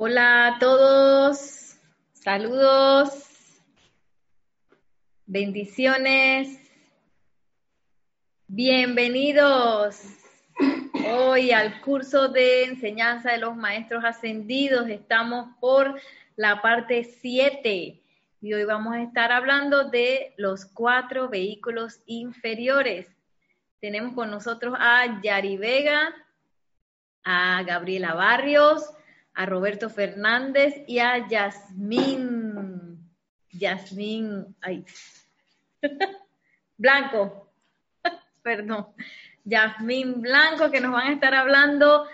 Hola a todos, saludos, bendiciones, bienvenidos hoy al curso de enseñanza de los maestros ascendidos. Estamos por la parte 7 y hoy vamos a estar hablando de los cuatro vehículos inferiores. Tenemos con nosotros a Yari Vega, a Gabriela Barrios, a Roberto Fernández y a Yasmín. Yasmín, ay, Blanco, perdón, Yasmín Blanco, que nos van a estar hablando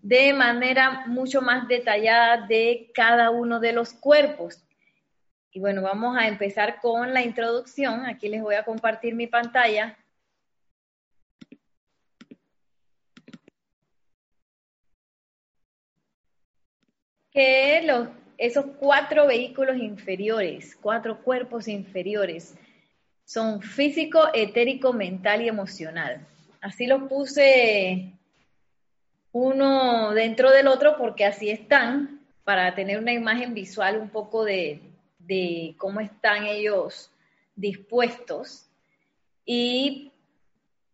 de manera mucho más detallada de cada uno de los cuerpos. Y bueno, vamos a empezar con la introducción. Aquí les voy a compartir mi pantalla que los, esos cuatro vehículos inferiores, cuatro cuerpos inferiores, son físico, etérico, mental y emocional. Así los puse uno dentro del otro porque así están, para tener una imagen visual un poco de, de cómo están ellos dispuestos. Y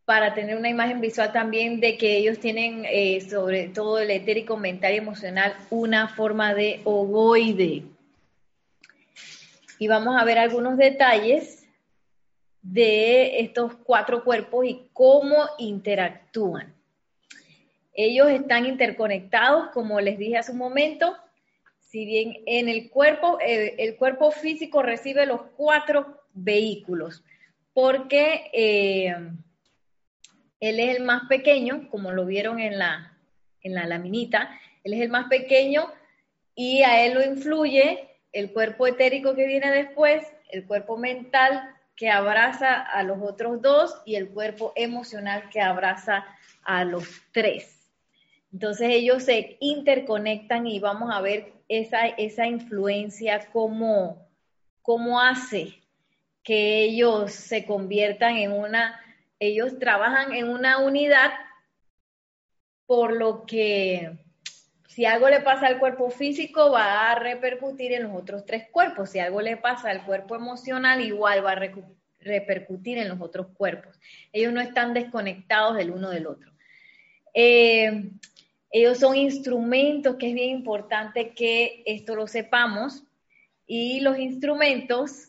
para tener una imagen visual también de que ellos tienen, eh, sobre todo el etérico, mental y emocional, una forma de ovoide. Y vamos a ver algunos detalles de estos cuatro cuerpos y cómo interactúan. Ellos están interconectados, como les dije hace un momento, si bien en el cuerpo, el cuerpo físico recibe los cuatro vehículos, porque... Eh, él es el más pequeño, como lo vieron en la, en la laminita, él es el más pequeño y a él lo influye el cuerpo etérico que viene después, el cuerpo mental que abraza a los otros dos y el cuerpo emocional que abraza a los tres. Entonces ellos se interconectan y vamos a ver esa, esa influencia, cómo, cómo hace que ellos se conviertan en una ellos trabajan en una unidad, por lo que si algo le pasa al cuerpo físico va a repercutir en los otros tres cuerpos. Si algo le pasa al cuerpo emocional, igual va a repercutir en los otros cuerpos. Ellos no están desconectados del uno del otro. Eh, ellos son instrumentos, que es bien importante que esto lo sepamos. Y los instrumentos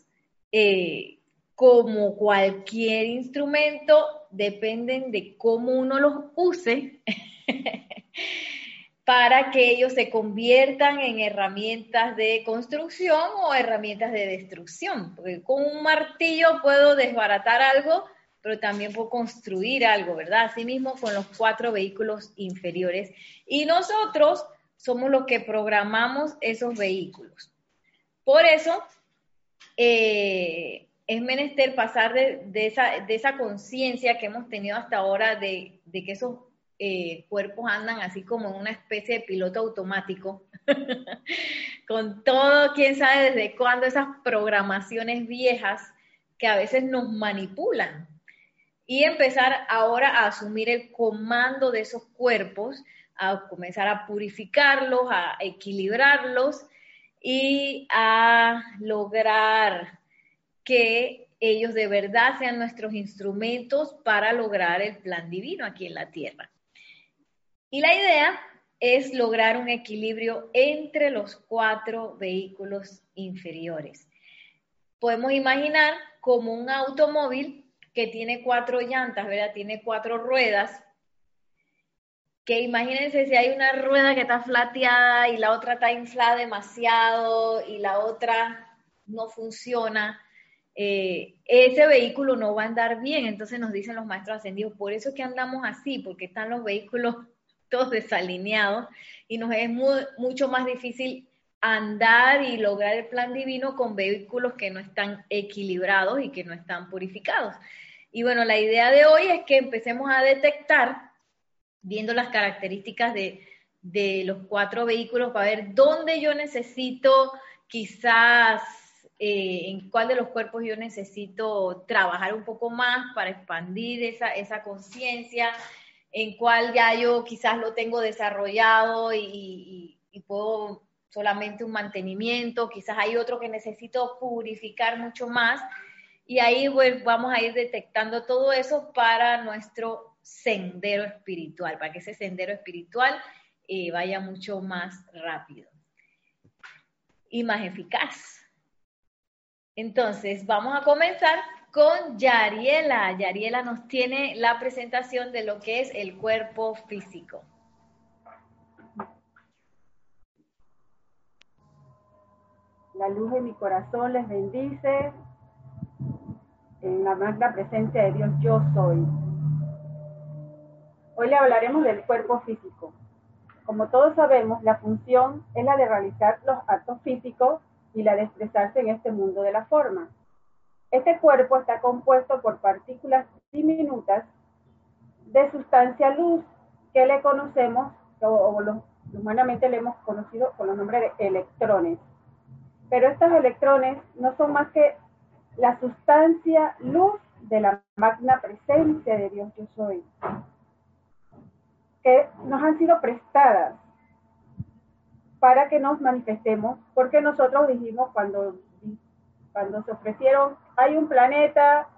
eh, como cualquier instrumento, dependen de cómo uno los use para que ellos se conviertan en herramientas de construcción o herramientas de destrucción. Porque con un martillo puedo desbaratar algo, pero también puedo construir algo, ¿verdad? Asimismo con los cuatro vehículos inferiores. Y nosotros somos los que programamos esos vehículos. Por eso, eh, es menester pasar de, esa, de esa conciencia que hemos tenido hasta ahora de, que esos eh, cuerpos andan así como en una especie de piloto automático, con todo, quién sabe desde cuándo, esas programaciones viejas que a veces nos manipulan. Y empezar ahora a asumir el comando de esos cuerpos, a comenzar a purificarlos, a equilibrarlos y a lograr que ellos de verdad sean nuestros instrumentos para lograr el plan divino aquí en la tierra. Y la idea es lograr un equilibrio entre los cuatro vehículos inferiores. Podemos imaginar como un automóvil que tiene cuatro llantas, ¿verdad? Tiene cuatro ruedas. Que imagínense si hay una rueda que está flateada y la otra está inflada demasiado y la otra no funciona eh, ese vehículo no va a andar bien. Entonces nos dicen los maestros ascendidos, por eso es que andamos así, porque están los vehículos todos desalineados y nos es mucho más difícil andar y lograr el plan divino con vehículos que no están equilibrados y que no están purificados. Y bueno, la idea de hoy es que empecemos a detectar, viendo las características de, de los cuatro vehículos, para ver dónde yo necesito quizás eh, en cuál de los cuerpos yo necesito trabajar un poco más para expandir esa, esa conciencia, en cuál ya yo quizás lo tengo desarrollado y, puedo solamente un mantenimiento, quizás hay otro que necesito purificar mucho más y ahí vamos a ir detectando todo eso para nuestro sendero espiritual, para que ese sendero espiritual eh, vaya mucho más rápido y más eficaz. Entonces, vamos a comenzar con Yariela. Yariela nos tiene la presentación de lo que es el cuerpo físico. La luz de mi corazón les bendice. En la magna presencia de Dios yo soy. Hoy le hablaremos del cuerpo físico. Como todos sabemos, la función es la de realizar los actos físicos y la de expresarse en este mundo de la forma. Este cuerpo está compuesto por partículas diminutas de sustancia luz que le conocemos, o, humanamente le hemos conocido con los nombres de electrones. Pero estos electrones no son más que la sustancia luz de la magna presencia de Dios yo soy, que nos han sido prestadas para que nos manifestemos, porque nosotros dijimos cuando, cuando se ofrecieron, hay un planeta,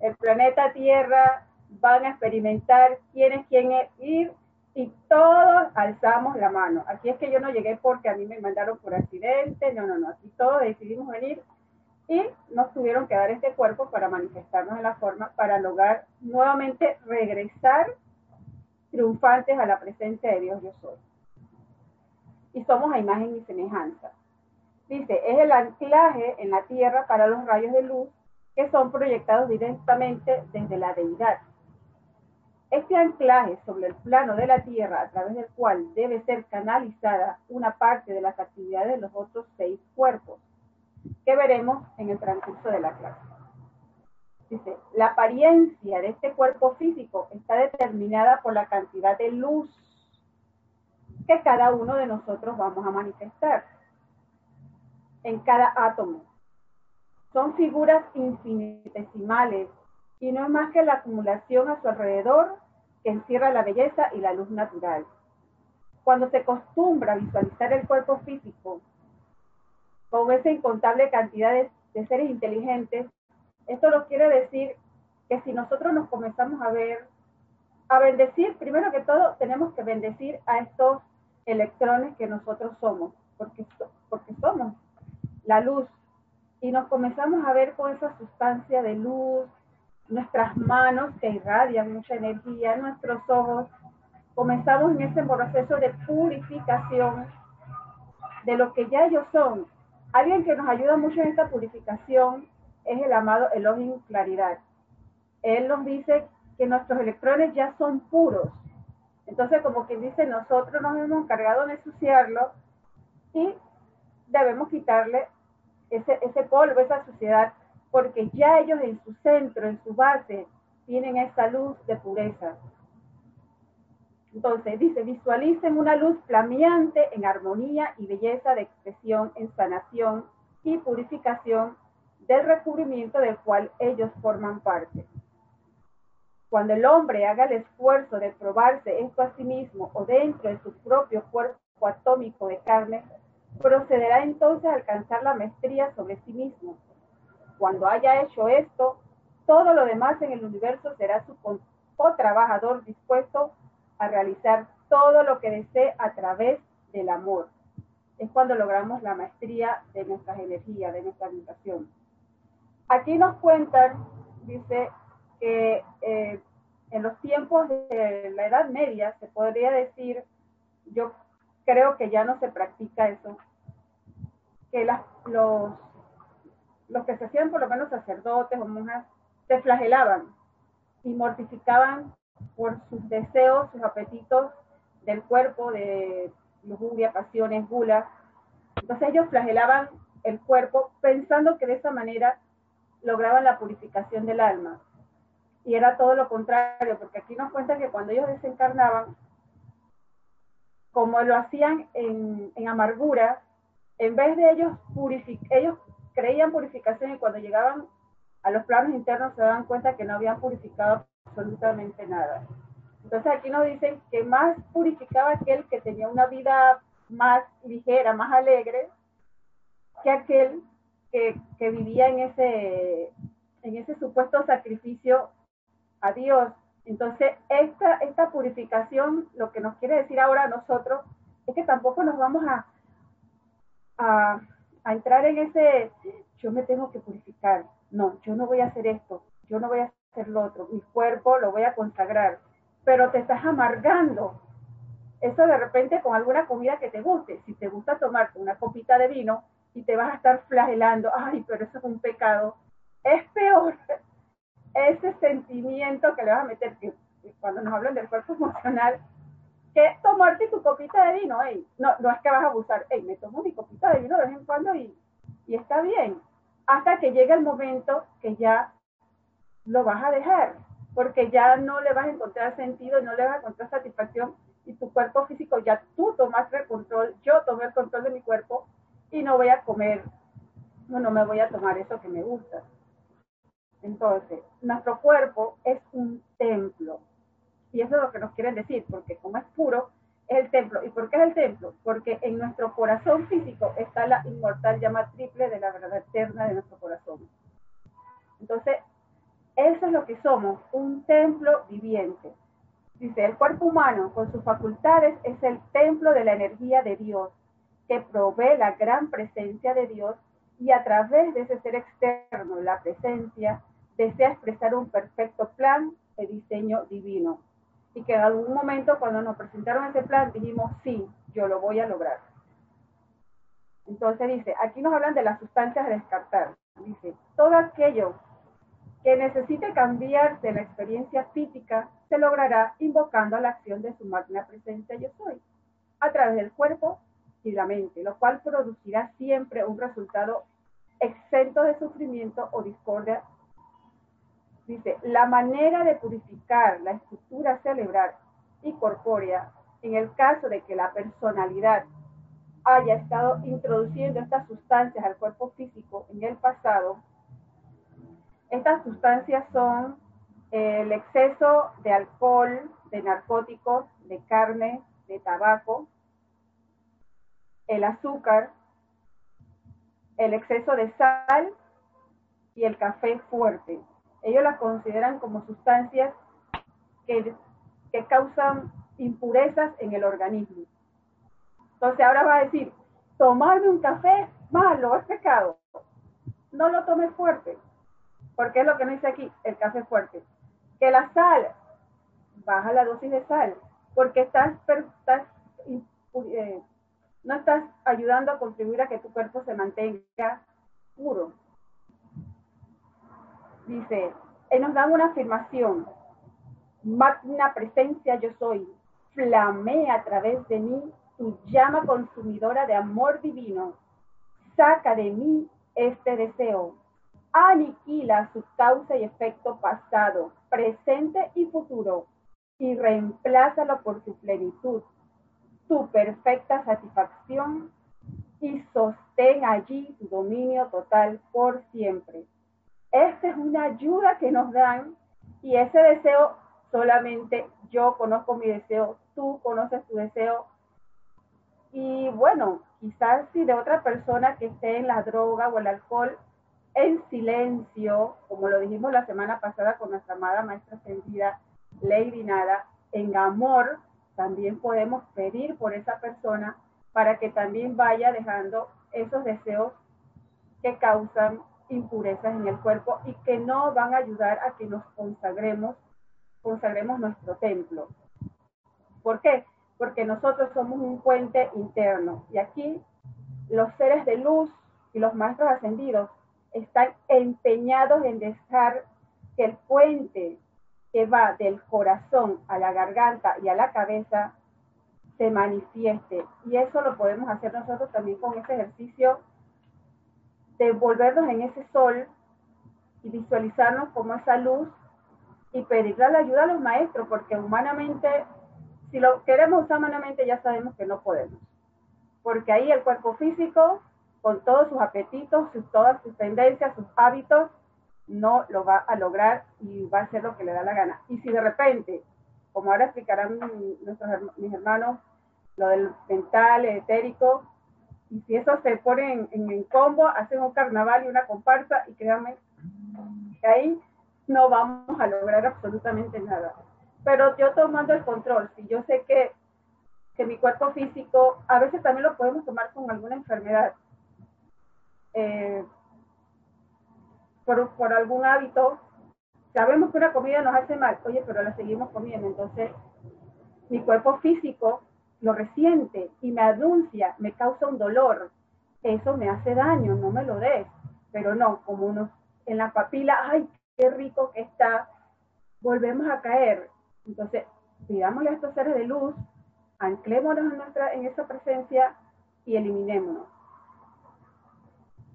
el planeta Tierra, van a experimentar quién es quién es ir y todos alzamos la mano. Aquí es que yo no llegué porque a mí me mandaron por accidente, no, no, no, aquí todos decidimos venir y nos tuvieron que dar este cuerpo para manifestarnos en la forma, para lograr nuevamente regresar triunfantes a la presencia de Dios yo soy y somos a imagen y semejanza. Dice, es el anclaje en la tierra para los rayos de luz que son proyectados directamente desde la deidad. Este anclaje sobre el plano de la tierra a través del cual debe ser canalizada una parte de las actividades de los otros seis cuerpos que veremos en el transcurso de la clase. Dice, la apariencia de este cuerpo físico está determinada por la cantidad de luz que cada uno de nosotros vamos a manifestar en cada átomo. Son figuras infinitesimales y no es más que la acumulación a su alrededor que encierra la belleza y la luz natural. Cuando se acostumbra a visualizar el cuerpo físico con esa incontable cantidad de, de seres inteligentes, esto nos quiere decir que si nosotros nos comenzamos a ver, a bendecir, primero que todo tenemos que bendecir a estos electrones que nosotros somos, porque, porque somos la luz. Y nos comenzamos a ver con esa sustancia de luz, nuestras manos que irradian mucha energía, nuestros ojos. Comenzamos en ese proceso de purificación de lo que ya ellos son. Alguien que nos ayuda mucho en esta purificación es el amado Elohim Claridad. Él nos dice que nuestros electrones ya son puros, entonces, como quien dice, nosotros nos hemos encargado de ensuciarlo y debemos quitarle ese, ese polvo, esa suciedad, porque ya ellos en su centro, en su base, tienen esa luz de pureza. Entonces, dice, visualicen una luz flameante en armonía y belleza de expresión, en sanación y purificación del recubrimiento del cual ellos forman parte. Cuando el hombre haga el esfuerzo de probarse esto a sí mismo o dentro de su propio cuerpo atómico de carne, procederá entonces a alcanzar la maestría sobre sí mismo. Cuando haya hecho esto, todo lo demás en el universo será su trabajador dispuesto a realizar todo lo que desee a través del amor. Es cuando logramos la maestría de nuestras energías, de nuestra vibración. Aquí nos cuentan, dice que eh, en los tiempos de la Edad Media se podría decir, yo creo que ya no se practica eso, que los, los que se hacían por lo menos sacerdotes o monjas se flagelaban y mortificaban por sus deseos, sus apetitos del cuerpo, de lujuria, pasiones, gula. Entonces ellos flagelaban el cuerpo pensando que de esa manera lograban la purificación del alma y era todo lo contrario, porque aquí nos cuenta que cuando ellos desencarnaban, como lo hacían en, amargura, en vez de ellos purificar, ellos creían purificación y cuando llegaban a los planos internos se daban cuenta que no habían purificado absolutamente nada. Entonces aquí nos dicen que más purificaba aquel que tenía una vida más ligera, más alegre que aquel que, que vivía en ese, en ese supuesto sacrificio a Dios. Entonces, esta, esta purificación, lo que nos quiere decir ahora a nosotros, es que tampoco nos vamos a, a, a entrar en ese, yo me tengo que purificar. No, yo no voy a hacer esto, yo no voy a hacer lo otro, mi cuerpo lo voy a consagrar, pero te estás amargando. Eso de repente con alguna comida que te guste, si te gusta tomarte una copita de vino y te vas a estar flagelando, ay, pero eso es un pecado, es peor ese sentimiento que le vas a meter, cuando nos hablan del cuerpo emocional, que tomarte tu copita de vino, hey, no, no es que vas a abusar, hey, me tomo mi copita de vino de vez en cuando y, y está bien, hasta que llegue el momento que ya lo vas a dejar, porque ya no le vas a encontrar sentido, no le vas a encontrar satisfacción y tu cuerpo físico ya tú tomaste el control, yo tomé el control de mi cuerpo y no voy a comer, no, no me voy a tomar eso que me gusta. Entonces, nuestro cuerpo es un templo. Y eso es lo que nos quieren decir, porque como es puro, es el templo. ¿Y por qué es el templo? Porque en nuestro corazón físico está la inmortal llama triple de la verdad eterna de nuestro corazón. Entonces, eso es lo que somos, un templo viviente. Dice, el cuerpo humano con sus facultades es el templo de la energía de Dios, que provee la gran presencia de Dios y a través de ese ser externo, la presencia, desea expresar un perfecto plan de diseño divino. Y que en algún momento cuando nos presentaron ese plan dijimos, sí, yo lo voy a lograr. Entonces dice, aquí nos hablan de las sustancias a descartar. Dice, todo aquello que necesite cambiar de la experiencia física se logrará invocando la acción de su magna presencia yo soy, a través del cuerpo lo cual producirá siempre un resultado exento de sufrimiento o discordia. Dice, la manera de purificar la estructura cerebral y corpórea, en el caso de que la personalidad haya estado introduciendo estas sustancias al cuerpo físico en el pasado, estas sustancias son el exceso de alcohol, de narcóticos, de carne, de tabaco, el azúcar, el exceso de sal y el café fuerte. Ellos las consideran como sustancias que, que causan impurezas en el organismo. Entonces ahora va a decir, tomarme un café malo, es pecado. No lo tomes fuerte, porque es lo que no dice aquí, el café fuerte. Que la sal, baja la dosis de sal, porque estás, estás eh, no estás ayudando a contribuir a que tu cuerpo se mantenga puro. Dice, nos dan una afirmación, magna presencia yo soy, flamea a través de mí tu llama consumidora de amor divino, saca de mí este deseo, aniquila su causa y efecto pasado, presente y futuro, y reemplázalo por su plenitud, tu perfecta satisfacción y sostén allí dominio total por siempre. Esta es una ayuda que nos dan y ese deseo solamente yo conozco mi deseo, tú conoces tu deseo. Y bueno, quizás si de otra persona que esté en la droga o el alcohol, en silencio, como lo dijimos la semana pasada con nuestra amada maestra ascendida, Lady Nada, en amor, también podemos pedir por esa persona para que también vaya dejando esos deseos que causan impurezas en el cuerpo y que no van a ayudar a que nos consagremos, consagremos nuestro templo. ¿Por qué? Porque nosotros somos un puente interno y aquí los seres de luz y los maestros ascendidos están empeñados en dejar que el puente que va del corazón a la garganta y a la cabeza se manifieste. Y eso lo podemos hacer nosotros también con este ejercicio de volvernos en ese sol y visualizarnos como esa luz y pedirle la ayuda a los maestros, porque humanamente, si lo queremos usar humanamente, ya sabemos que no podemos. Porque ahí el cuerpo físico, con todos sus apetitos, sus, todas sus tendencias, sus hábitos, no lo va a lograr y va a hacer lo que le da la gana. Y si de repente, como ahora explicarán nuestros, mis hermanos, lo del mental, etérico, y si eso se pone en, en, combo, hacen un carnaval y una comparsa, y créanme, ahí no vamos a lograr absolutamente nada. Pero yo tomando el control, si yo sé que, que mi cuerpo físico, a veces también lo podemos tomar con alguna enfermedad, eh, por, algún hábito, sabemos que una comida nos hace mal, oye, pero la seguimos comiendo, entonces mi cuerpo físico lo resiente y me anuncia, me causa un dolor, eso me hace daño, no me lo des, pero no, como uno en la papila, ay, qué rico que está, volvemos a caer. Entonces, pidámosle a estos seres de luz, anclémonos en, nuestra, en esa presencia y eliminémonos.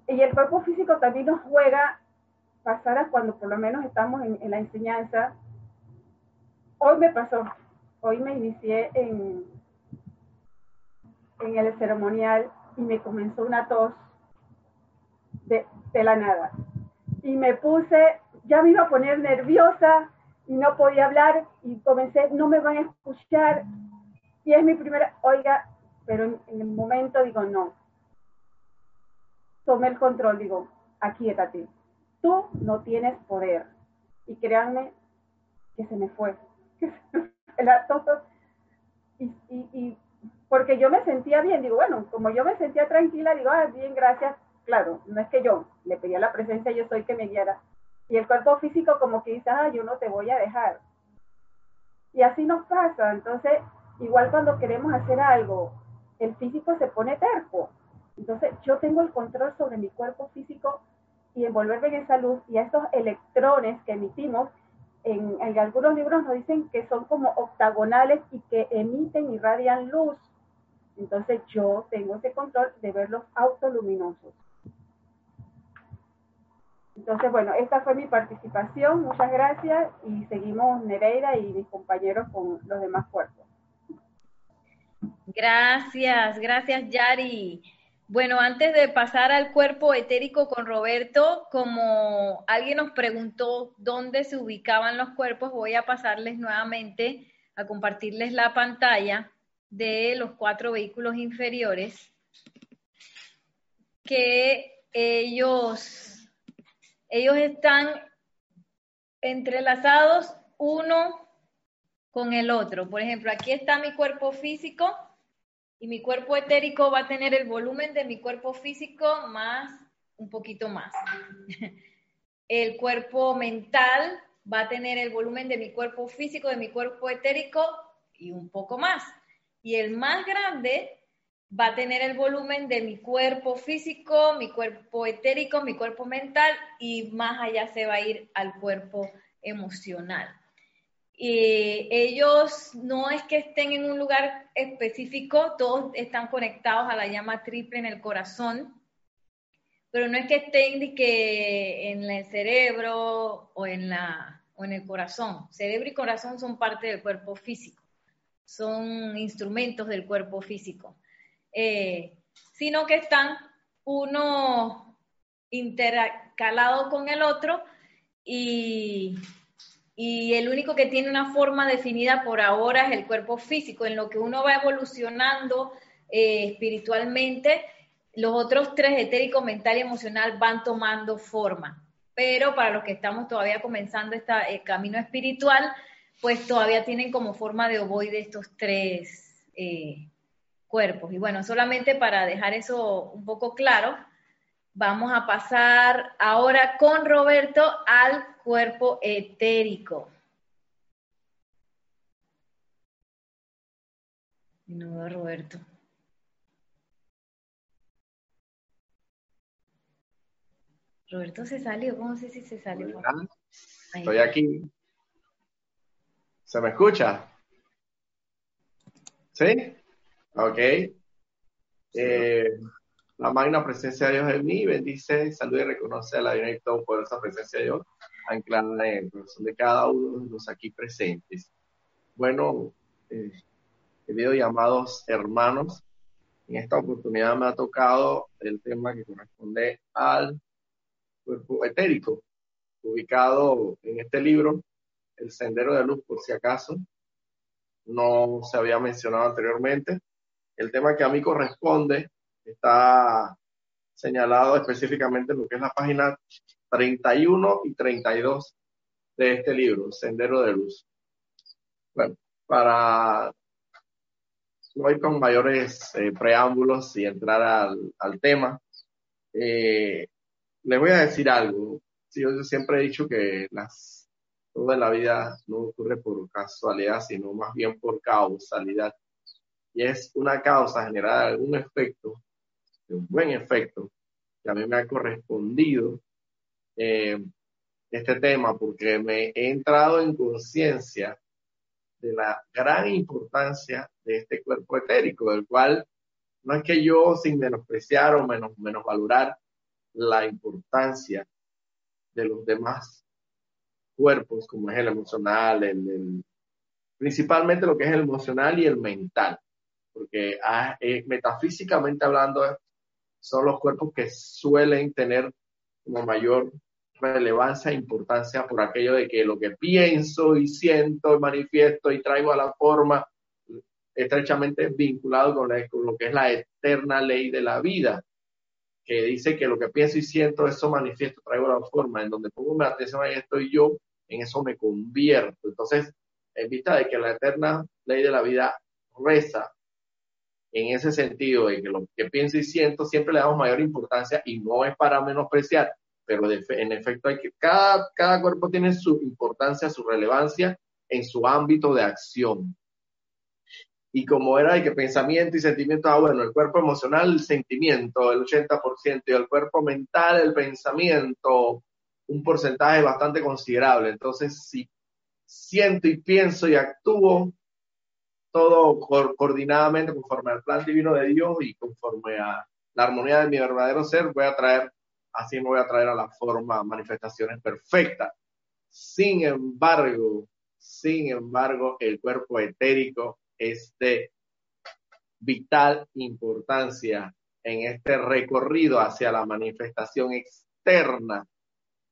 Y el cuerpo físico también nos juega pasadas cuando por lo menos estamos en, la enseñanza. Hoy me pasó, hoy me inicié en, el ceremonial y me comenzó una tos de, la nada. Y me puse, ya me iba a poner nerviosa y no podía hablar y comencé, no me van a escuchar. Y es mi primera, oiga, pero en, el momento digo, no. Tomé el control, digo, aquí ti Tú no tienes poder. Y créanme que se me fue. tos, y, y, y porque yo me sentía bien, digo, bueno, como yo me sentía tranquila, digo, ah, bien, gracias, claro, no es que yo le pedía la presencia, yo soy que me guiara. Y el cuerpo físico como que dice, ah, yo no te voy a dejar. Y así nos pasa, entonces, igual cuando queremos hacer algo, el físico se pone terco. Entonces, yo tengo el control sobre mi cuerpo físico y envolverme en esa luz y a estos electrones que emitimos, en, algunos libros nos dicen que son como octagonales y que emiten y radian luz entonces yo tengo ese control de verlos autoluminosos. Entonces, bueno, esta fue mi participación. Muchas gracias y seguimos Nereida y mis compañeros con los demás cuerpos. Gracias, gracias Yari. Bueno, antes de pasar al cuerpo etérico con Roberto, como alguien nos preguntó dónde se ubicaban los cuerpos, voy a pasarles nuevamente a compartirles la pantalla de los cuatro vehículos inferiores que ellos, ellos están entrelazados uno con el otro. Por ejemplo, aquí está mi cuerpo físico y mi cuerpo etérico va a tener el volumen de mi cuerpo físico más un poquito más. El cuerpo mental va a tener el volumen de mi cuerpo físico, de mi cuerpo etérico y un poco más y el más grande va a tener el volumen de mi cuerpo físico, mi cuerpo etérico, mi cuerpo mental y más allá se va a ir al cuerpo emocional. Y ellos no es que estén en un lugar específico, todos están conectados a la llama triple en el corazón, pero no es que estén que en el cerebro o en, la, o en el corazón. Cerebro y corazón son parte del cuerpo físico son instrumentos del cuerpo físico, eh, sino que están uno intercalado con el otro y, y el único que tiene una forma definida por ahora es el cuerpo físico, en lo que uno va evolucionando eh, espiritualmente, los otros tres, etérico, mental y emocional, van tomando forma. Pero para los que estamos todavía comenzando este camino espiritual, pues todavía tienen como forma de ovoide estos tres eh, cuerpos. Y bueno, solamente para dejar eso un poco claro, vamos a pasar ahora con Roberto al cuerpo etérico. No Roberto. Roberto se salió, ¿cómo sé si se salió? Estoy aquí. ¿Se me escucha? ¿Sí? Ok. Eh, la magna presencia de Dios en mí bendice, saluda y reconoce a la divina y esa presencia de Dios anclada en el corazón de cada uno de los aquí presentes. Bueno, eh, queridos y amados hermanos, en esta oportunidad me ha tocado el tema que corresponde al cuerpo etérico, ubicado en este libro el sendero de luz, por si acaso, no se había mencionado anteriormente. el tema que a mí corresponde está señalado específicamente en lo que es la página 31 y 32 de este libro, Sendero de Luz. Bueno, para no ir con mayores eh, preámbulos y entrar al, tema, eh, les voy a decir algo. yo siempre he dicho que las, todo en la vida no ocurre por casualidad, sino más bien por causalidad. Y es una causa generada algún efecto, un buen efecto, que a mí me ha correspondido eh, este tema, porque me he entrado en conciencia de la gran importancia de este cuerpo etérico, del cual no es que yo sin menospreciar o menos, menos valorar la importancia de los demás cuerpos, como es el emocional, el, principalmente lo que es el emocional y el mental, porque ah, eh, metafísicamente hablando son los cuerpos que suelen tener como mayor relevancia e importancia por aquello de que lo que pienso y siento manifiesto y traigo a la forma estrechamente vinculado con, lo que es la eterna ley de la vida, que dice que lo que pienso y siento, eso manifiesto, traigo a la forma, en donde pongo mi atención ahí estoy yo, en eso me convierto. Entonces, en vista de que la eterna ley de la vida reza en ese sentido de que lo que pienso y siento siempre le damos mayor importancia y no es para menospreciar, pero en efecto cada, cada cuerpo tiene su importancia, su relevancia en su ámbito de acción. Y como era de que pensamiento y sentimiento, ah, bueno, el cuerpo emocional, el sentimiento, el 80%, y el cuerpo mental, el pensamiento, un porcentaje bastante considerable. Entonces, si siento y pienso y actúo, todo coordinadamente conforme al plan divino de Dios y conforme a la armonía de mi verdadero ser, voy a traer así me voy a traer a la forma manifestaciones perfectas. Sin embargo, sin embargo, el cuerpo etérico es de vital importancia en este recorrido hacia la manifestación externa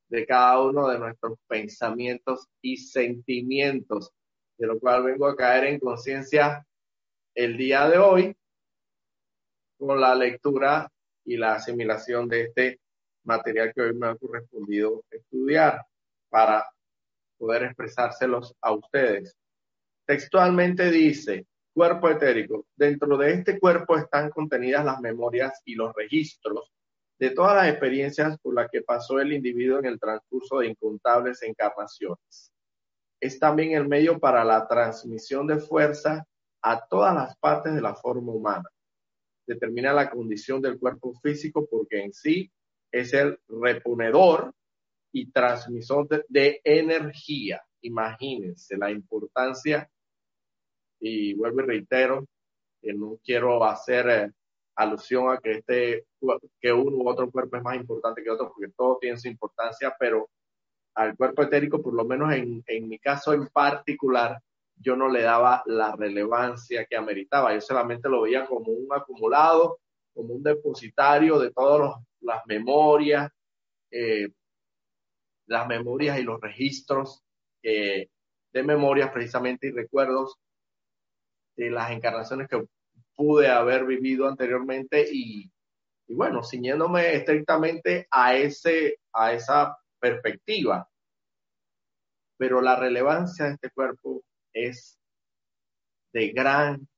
de cada uno de nuestros pensamientos y sentimientos, de lo cual vengo a caer en conciencia el día de hoy con la lectura y la asimilación de este material que hoy me ha correspondido estudiar para poder expresárselos a ustedes. Textualmente dice, cuerpo etérico. Dentro de este cuerpo están contenidas las memorias y los registros de todas las experiencias por las que pasó el individuo en el transcurso de incontables encarnaciones. Es también el medio para la transmisión de fuerza a todas las partes de la forma humana. Determina la condición del cuerpo físico porque en sí es el reponedor y transmisor de, energía. Imagínense la importancia, y vuelvo y reitero, que no quiero hacer eh, alusión a que este, que uno u otro cuerpo es más importante que otro, porque todo tiene su importancia, pero al cuerpo etérico, por lo menos en, en mi caso en particular, yo no le daba la relevancia que ameritaba. Yo solamente lo veía como un acumulado, como un depositario de todos los las memorias, eh, las memorias y los registros de memorias precisamente y recuerdos de las encarnaciones que pude haber vivido anteriormente y, y bueno, ciñéndome estrictamente a, ese, a esa perspectiva. Pero la relevancia de este cuerpo es de gran,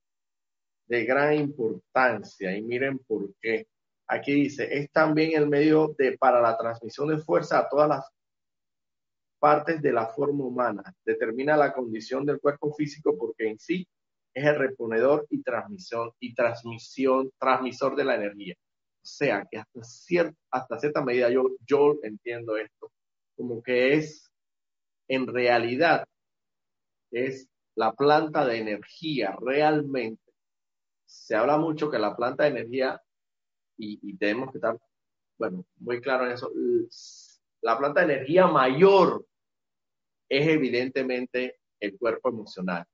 de gran importancia y miren por qué. Aquí dice, es también el medio de, para la transmisión de fuerza a todas las partes de la forma humana. Determina la condición del cuerpo físico porque en sí es el reponedor y transmisión y transmisión, transmisor de la energía. O sea que hasta, cierta, hasta cierta medida yo, yo entiendo esto como que es en realidad es la planta de energía realmente. Se habla mucho que la planta de energía y, tenemos que estar, bueno, muy claro en eso. La planta de energía mayor es evidentemente el cuerpo emocional,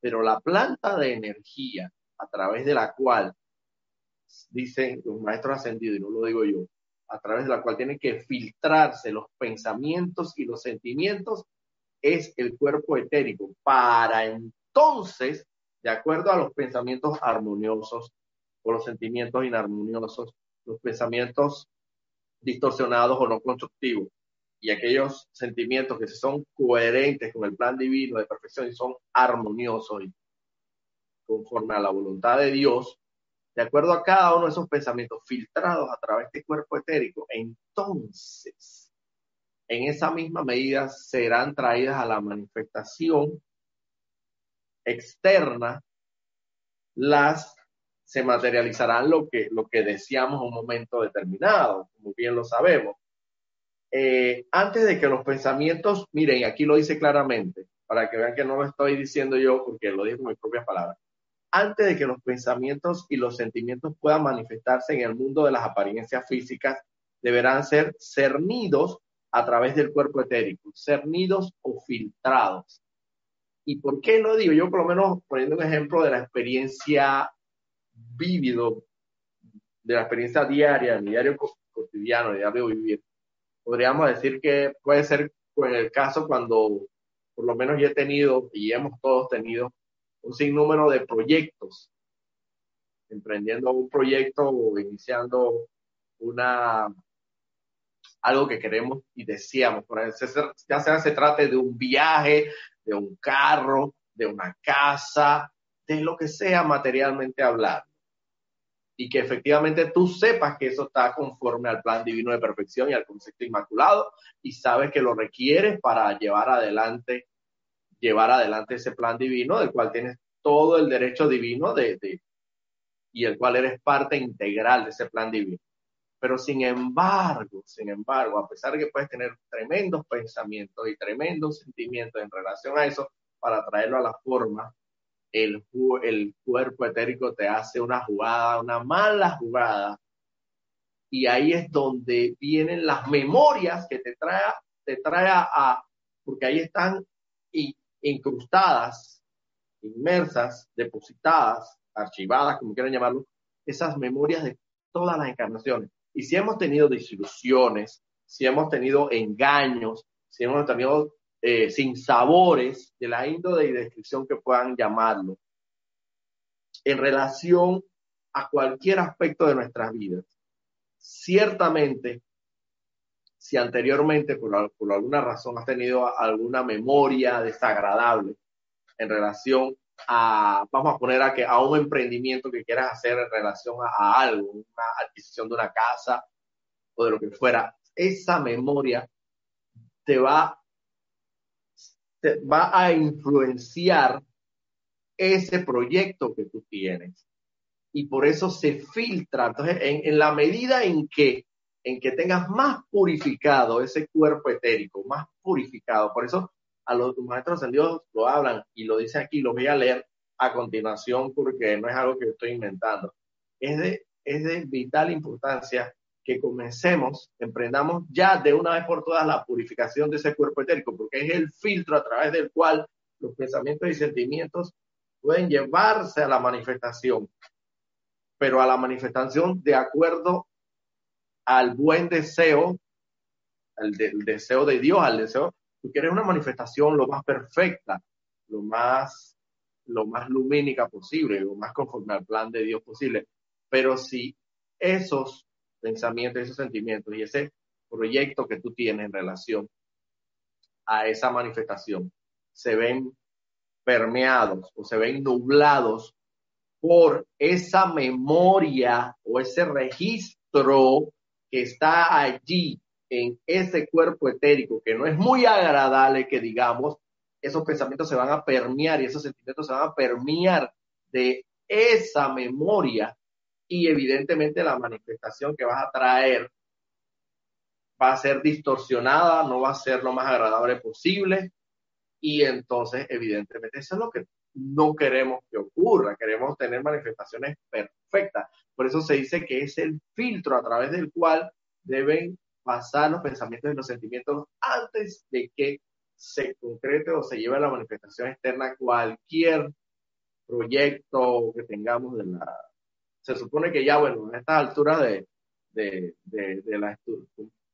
pero la planta de energía a través de la cual, dicen los maestros ascendidos, y no lo digo yo, a través de la cual tienen que filtrarse los pensamientos y los sentimientos, es el cuerpo etérico, para entonces de acuerdo a los pensamientos armoniosos o los sentimientos inarmoniosos, los pensamientos distorsionados o no constructivos y aquellos sentimientos que son coherentes con el plan divino de perfección y son armoniosos y conforme a la voluntad de Dios, de acuerdo a cada uno de esos pensamientos filtrados a través de cuerpo etérico, entonces, en esa misma medida serán traídas a la manifestación externa las se materializarán lo que, lo que deseamos en un momento determinado, como bien lo sabemos. Eh, antes de que los pensamientos, miren, aquí lo dice claramente, para que vean que no lo estoy diciendo yo, porque lo digo con mis propias palabras. Antes de que los pensamientos y los sentimientos puedan manifestarse en el mundo de las apariencias físicas, deberán ser cernidos a través del cuerpo etérico, cernidos o filtrados. ¿Y por qué lo digo? Yo por lo menos poniendo un ejemplo de la experiencia vívido, de la experiencia diaria, mi diario cotidiano, diario vivir podríamos decir que puede ser en el caso cuando por lo menos yo he tenido y hemos todos tenido un sinnúmero de proyectos, emprendiendo un proyecto o iniciando una algo que queremos y deseamos, ya sea se trate de un viaje, de un carro, de una casa, de lo que sea materialmente hablando. Y que efectivamente tú sepas que eso está conforme al plan divino de perfección y al concepto inmaculado y sabes que lo requieres para llevar adelante llevar adelante ese plan divino del cual tienes todo el derecho divino de, de y el cual eres parte integral de ese plan divino. Pero sin embargo, sin embargo, a pesar de que puedes tener tremendos pensamientos y tremendos sentimientos en relación a eso, para traerlo a la forma, el, el cuerpo etérico te hace una jugada, una mala jugada, y ahí es donde vienen las memorias que te trae, te trae a, porque ahí están incrustadas, inmersas, depositadas, archivadas, como quieran llamarlo, esas memorias de todas las encarnaciones. Y si hemos tenido desilusiones, si hemos tenido engaños, si hemos tenido eh, sin sabores de la índole y descripción que puedan llamarlo, en relación a cualquier aspecto de nuestras vidas. Ciertamente, si anteriormente por, por alguna razón has tenido alguna memoria desagradable en relación a, vamos a poner a que a un emprendimiento que quieras hacer en relación a algo, una adquisición de una casa o de lo que fuera, esa memoria te va va a influenciar ese proyecto que tú tienes. Y por eso se filtra. Entonces, en, la medida en que, en que tengas más purificado ese cuerpo etérico, más purificado, por eso a los maestros en Dios lo hablan y lo dice aquí, lo voy a leer a continuación porque no es algo que estoy inventando. Es de, es de vital importancia que comencemos, emprendamos ya de una vez por todas la purificación de ese cuerpo etérico, porque es el filtro a través del cual los pensamientos y sentimientos pueden llevarse a la manifestación, pero a la manifestación de acuerdo al buen deseo, al deseo de Dios, al deseo, tú quieres una manifestación lo más perfecta, lo más, lo más lumínica posible, lo más conforme al plan de Dios posible. Pero si esos pensamientos, esos sentimientos y ese proyecto que tú tienes en relación a esa manifestación se ven permeados o se ven nublados por esa memoria o ese registro que está allí en ese cuerpo etérico, que no es muy agradable que digamos, esos pensamientos se van a permear y esos sentimientos se van a permear de esa memoria y evidentemente la manifestación que vas a traer va a ser distorsionada, no va a ser lo más agradable posible y entonces evidentemente eso es lo que no queremos que ocurra, queremos tener manifestaciones perfectas. Por eso se dice que es el filtro a través del cual deben pasar los pensamientos y los sentimientos antes de que se concrete o se lleve a la manifestación externa cualquier proyecto que tengamos de la, se supone que ya, bueno, en estas alturas de, de, de, la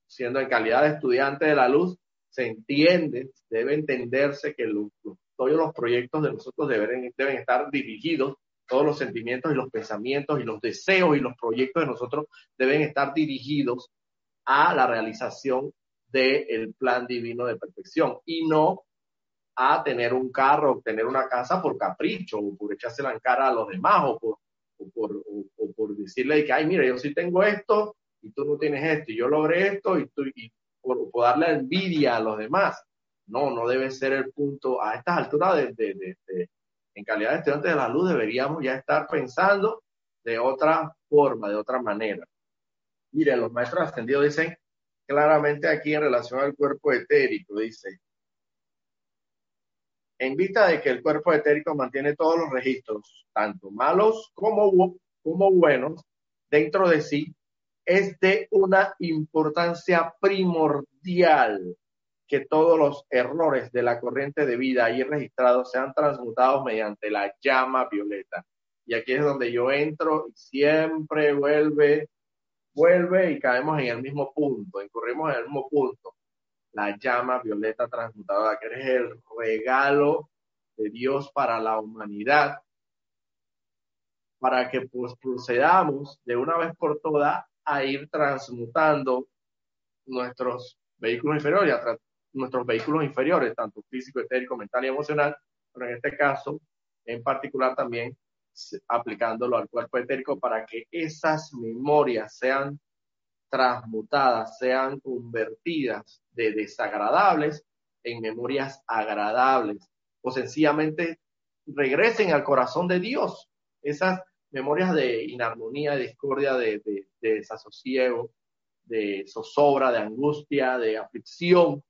siendo en calidad de estudiante de la luz, se entiende, debe entenderse que todos los proyectos de nosotros deben, deben estar dirigidos, todos los sentimientos y los pensamientos y los deseos y los proyectos de nosotros deben estar dirigidos a la realización del plan divino de perfección y no a tener un carro, o tener una casa por capricho o por echarse la cara a los demás o por, por, por decirle que, ay, mira, yo sí tengo esto y tú no tienes esto y yo logré esto y, tú, y por, por darle envidia a los demás. No, no debe ser el punto. A estas alturas, de, de, de, en calidad de estudiantes de la luz, deberíamos ya estar pensando de otra forma, de otra manera. Mire, los maestros ascendidos dicen claramente aquí en relación al cuerpo etérico, dice, en vista de que el cuerpo etérico mantiene todos los registros, tanto malos como, como buenos, dentro de sí, es de una importancia primordial que todos los errores de la corriente de vida ahí registrados sean transmutados mediante la llama violeta. Y aquí es donde yo entro y siempre vuelve, vuelve y caemos en el mismo punto, incurrimos en el mismo punto. La llama violeta transmutadora, que es el regalo de Dios para la humanidad, para que pues procedamos de una vez por todas a ir transmutando nuestros vehículos inferiores, nuestros vehículos inferiores, tanto físico, etérico, mental y emocional, pero en este caso, en particular también aplicándolo al cuerpo etérico para que esas memorias sean transmutadas, sean convertidas de desagradables en memorias agradables o sencillamente regresen al corazón de Dios. Esas memorias de inarmonía, de discordia, de, de, de desasosiego, de zozobra, de angustia, de aflicción,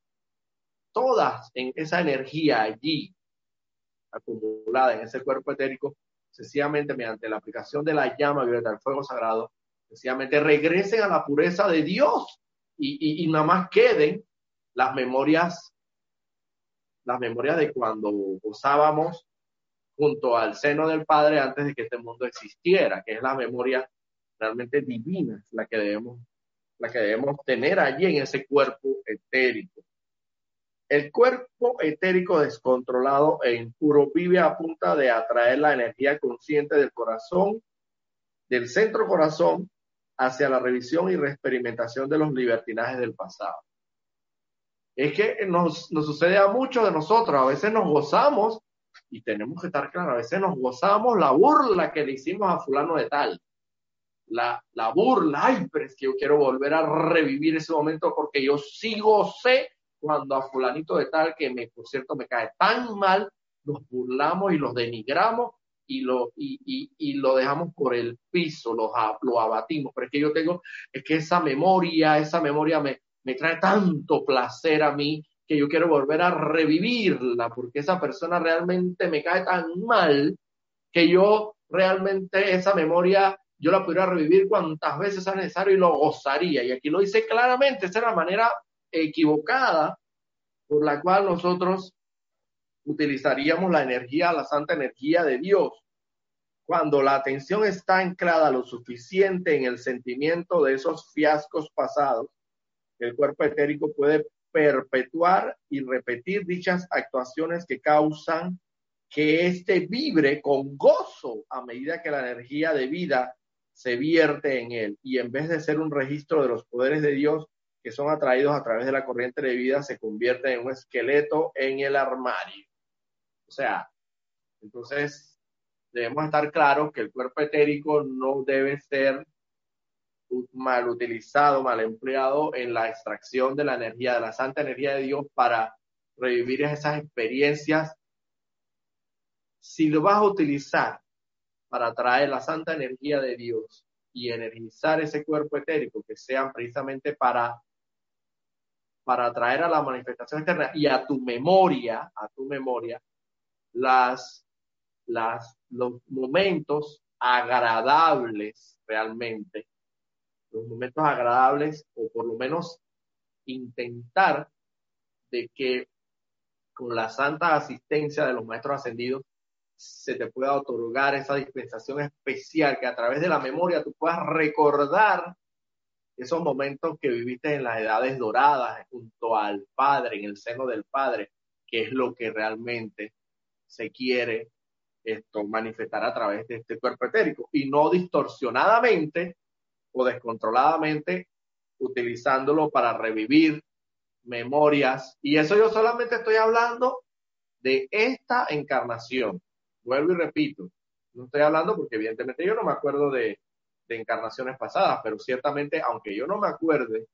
todas en esa energía allí acumulada en ese cuerpo etérico, sencillamente mediante la aplicación de la llama violeta del fuego sagrado, sencillamente regresen a la pureza de Dios y, y, nada más queden las memorias, las memorias de cuando gozábamos junto al seno del Padre antes de que este mundo existiera, que es la memoria realmente divina, la que debemos, la que debemos tener allí en ese cuerpo etérico. El cuerpo etérico descontrolado e impuro vive a punta de atraer la energía consciente del corazón, del centro corazón, hacia la revisión y reexperimentación de los libertinajes del pasado. Es que nos, sucede a muchos de nosotros, a veces nos gozamos, y tenemos que estar claros, a veces nos gozamos la burla que le hicimos a fulano de tal. La, la burla, ay, pero es que yo quiero volver a revivir ese momento porque yo sigo sé cuando a fulanito de tal, que me, por cierto me cae tan mal, los burlamos y los denigramos y lo, y, y, y lo dejamos por el piso, lo, lo abatimos. Pero es que yo tengo, es que esa memoria, esa memoria me, me trae tanto placer a mí que yo quiero volver a revivirla, porque esa persona realmente me cae tan mal que yo realmente esa memoria yo la pudiera revivir cuantas veces sea necesario y lo gozaría. Y aquí lo dice claramente, esa es la manera equivocada por la cual nosotros utilizaríamos la energía, la santa energía de Dios. Cuando la atención está anclada lo suficiente en el sentimiento de esos fiascos pasados, el cuerpo etérico puede perpetuar y repetir dichas actuaciones que causan que éste vibre con gozo a medida que la energía de vida se vierte en él. Y en vez de ser un registro de los poderes de Dios, que son atraídos a través de la corriente de vida se convierten en un esqueleto en el armario. O sea, entonces debemos estar claros que el cuerpo etérico no debe ser mal utilizado, mal empleado en la extracción de la energía, de la santa energía de Dios para revivir esas experiencias. Si lo vas a utilizar para traer la santa energía de Dios y energizar ese cuerpo etérico, que sean precisamente para para traer a la manifestación externa y a tu memoria, a tu memoria, las, las, los momentos agradables realmente, los momentos agradables, o por lo menos intentar de que con la santa asistencia de los maestros ascendidos se te pueda otorgar esa dispensación especial que a través de la memoria tú puedas recordar esos momentos que viviste en las edades doradas junto al Padre, en el seno del Padre, que es lo que realmente se quiere esto manifestar a través de este cuerpo etérico y no distorsionadamente o descontroladamente utilizándolo para revivir memorias. Y eso yo solamente estoy hablando de esta encarnación. Vuelvo y repito, no estoy hablando porque evidentemente yo no me acuerdo de, encarnaciones pasadas, pero ciertamente, aunque yo no me acuerde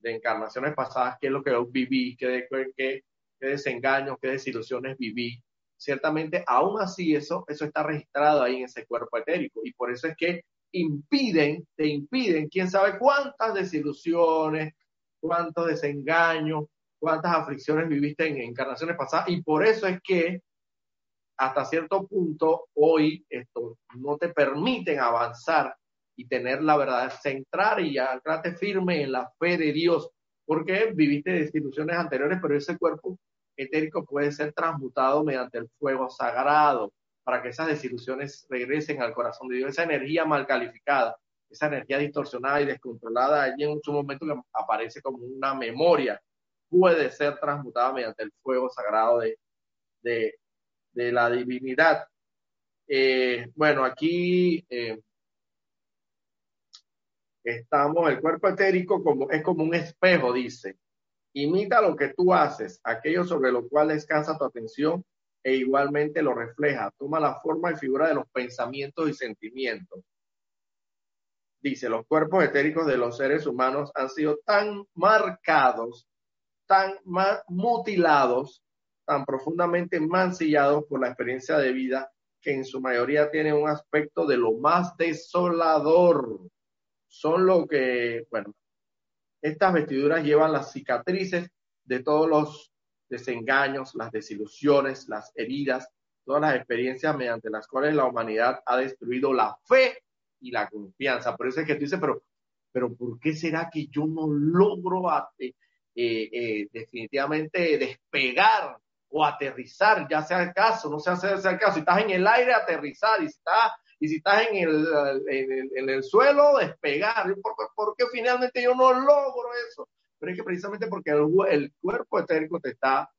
de encarnaciones pasadas, qué es lo que viví, qué, qué, qué desengaños, qué desilusiones viví, ciertamente aún así eso, eso está registrado ahí en ese cuerpo etérico. Y por eso es que impiden, te impiden, quién sabe cuántas desilusiones, cuántos desengaños, cuántas aflicciones viviste en encarnaciones pasadas. Y por eso es que hasta cierto punto hoy esto no te permiten avanzar y tener la verdad, centrar y anclarte firme en la fe de Dios, porque viviste desilusiones anteriores, pero ese cuerpo etérico puede ser transmutado mediante el fuego sagrado para que esas desilusiones regresen al corazón de Dios, esa energía mal calificada, esa energía distorsionada y descontrolada, allí en un momento que aparece como una memoria, puede ser transmutada mediante el fuego sagrado de, de, la divinidad. Eh, bueno, aquí eh, estamos, el cuerpo etérico como, es como un espejo, dice. Imita lo que tú haces, aquello sobre lo cual descansa tu atención e igualmente lo refleja. Toma la forma y figura de los pensamientos y sentimientos dice, los cuerpos etéricos de los seres humanos han sido tan marcados, tan mutilados, tan profundamente mancillados por la experiencia de vida que en su mayoría tienen un aspecto de lo más desolador. Son lo que, bueno, estas vestiduras llevan las cicatrices de todos los desengaños, las desilusiones, las heridas, todas las experiencias mediante las cuales la humanidad ha destruido la fe y la confianza. Por eso es que tú dices, pero, pero ¿por qué será que yo no logro eh, eh, definitivamente despegar o aterrizar, ya sea el caso, no sea, sea el caso, si estás en el aire, aterrizar, y si estás, y si estás en el, en el, suelo, despegar, ¿Por, qué finalmente yo no logro eso? Pero es que precisamente porque el, el cuerpo etérico te está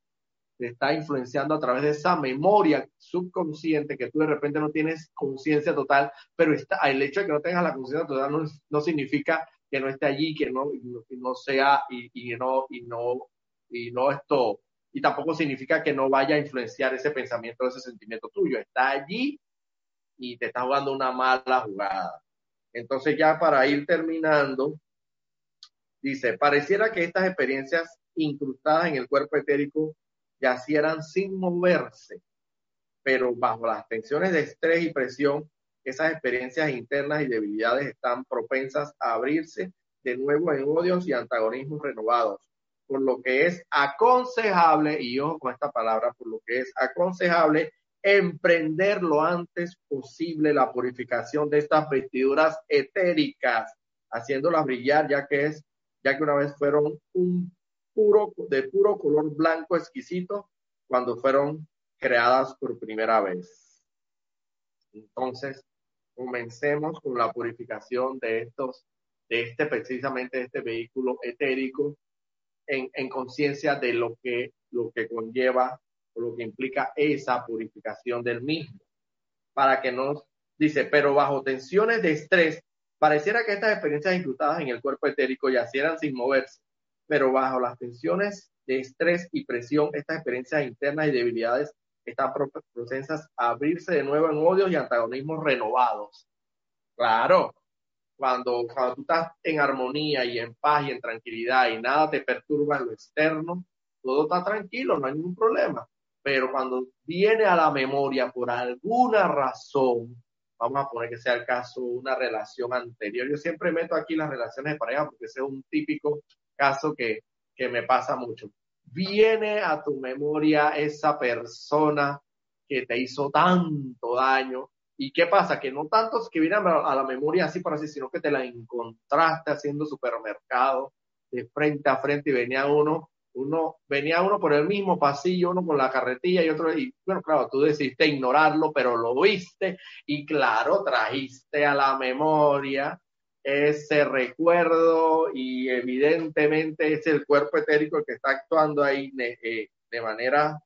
te está influenciando a través de esa memoria subconsciente que tú de repente no tienes conciencia total, pero está, el hecho de que no tengas la conciencia total no, significa que no esté allí, que no, no sea y, no, y no, y no esto, y tampoco significa que no vaya a influenciar ese pensamiento, ese sentimiento tuyo, está allí y te está jugando una mala jugada. Entonces ya para ir terminando, dice, pareciera que estas experiencias incrustadas en el cuerpo etérico yacieran sin moverse, pero bajo las tensiones de estrés y presión, esas experiencias internas y debilidades están propensas a abrirse de nuevo en odios y antagonismos renovados, por lo que es aconsejable, y ojo con esta palabra, por lo que es aconsejable emprender lo antes posible la purificación de estas vestiduras etéricas, haciéndolas brillar, ya que es, ya que una vez fueron un puro, de puro color blanco exquisito cuando fueron creadas por primera vez. Entonces, comencemos con la purificación de estos, de este precisamente este vehículo etérico en, en conciencia de lo que, lo que conlleva lo que implica esa purificación del mismo. Para que nos dice, pero bajo tensiones de estrés, pareciera que estas experiencias incrustadas en el cuerpo etérico yacieran sin moverse pero bajo las tensiones de estrés y presión, estas experiencias internas y debilidades están propensas a abrirse de nuevo en odios y antagonismos renovados. Claro, cuando, cuando tú estás en armonía y en paz y en tranquilidad y nada te perturba en lo externo, todo está tranquilo, no hay ningún problema. Pero cuando viene a la memoria por alguna razón, vamos a poner que sea el caso, una relación anterior. Yo siempre meto aquí las relaciones de pareja porque ese es un típico caso que, me pasa mucho. Viene a tu memoria esa persona que te hizo tanto daño. ¿Y qué pasa? Que no tantos que vienen a la memoria así por así, sino que te la encontraste haciendo supermercado de frente a frente y venía uno, uno, venía uno por el mismo pasillo, uno con la carretilla y otro, y bueno, claro, tú decidiste ignorarlo, pero lo viste y claro, trajiste a la memoria ese recuerdo y evidentemente es el cuerpo etérico el que está actuando ahí de, eh, manera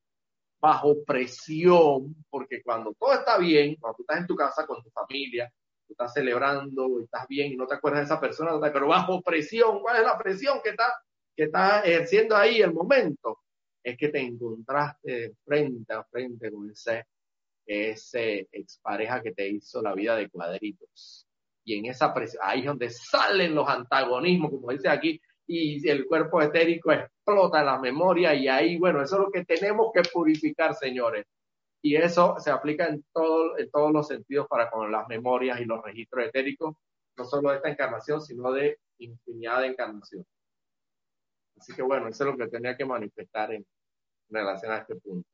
bajo presión, porque cuando todo está bien, cuando tú estás en tu casa con tu familia, tú estás celebrando, estás bien y no te acuerdas de esa persona, pero bajo presión, ¿cuál es la presión que está, que está ejerciendo ahí el momento? Es que te encontraste frente a frente con ese, ese expareja que te hizo la vida de cuadritos. Y en esa presión, ahí es donde salen los antagonismos, como dice aquí, y el cuerpo etérico explota la memoria y ahí, bueno, eso es lo que tenemos que purificar, señores. Y eso se aplica en, todo, en todos los sentidos para con las memorias y los registros etéricos, no solo de esta encarnación, sino de infinidad de encarnaciones. Así que bueno, eso es lo que tenía que manifestar en relación a este punto.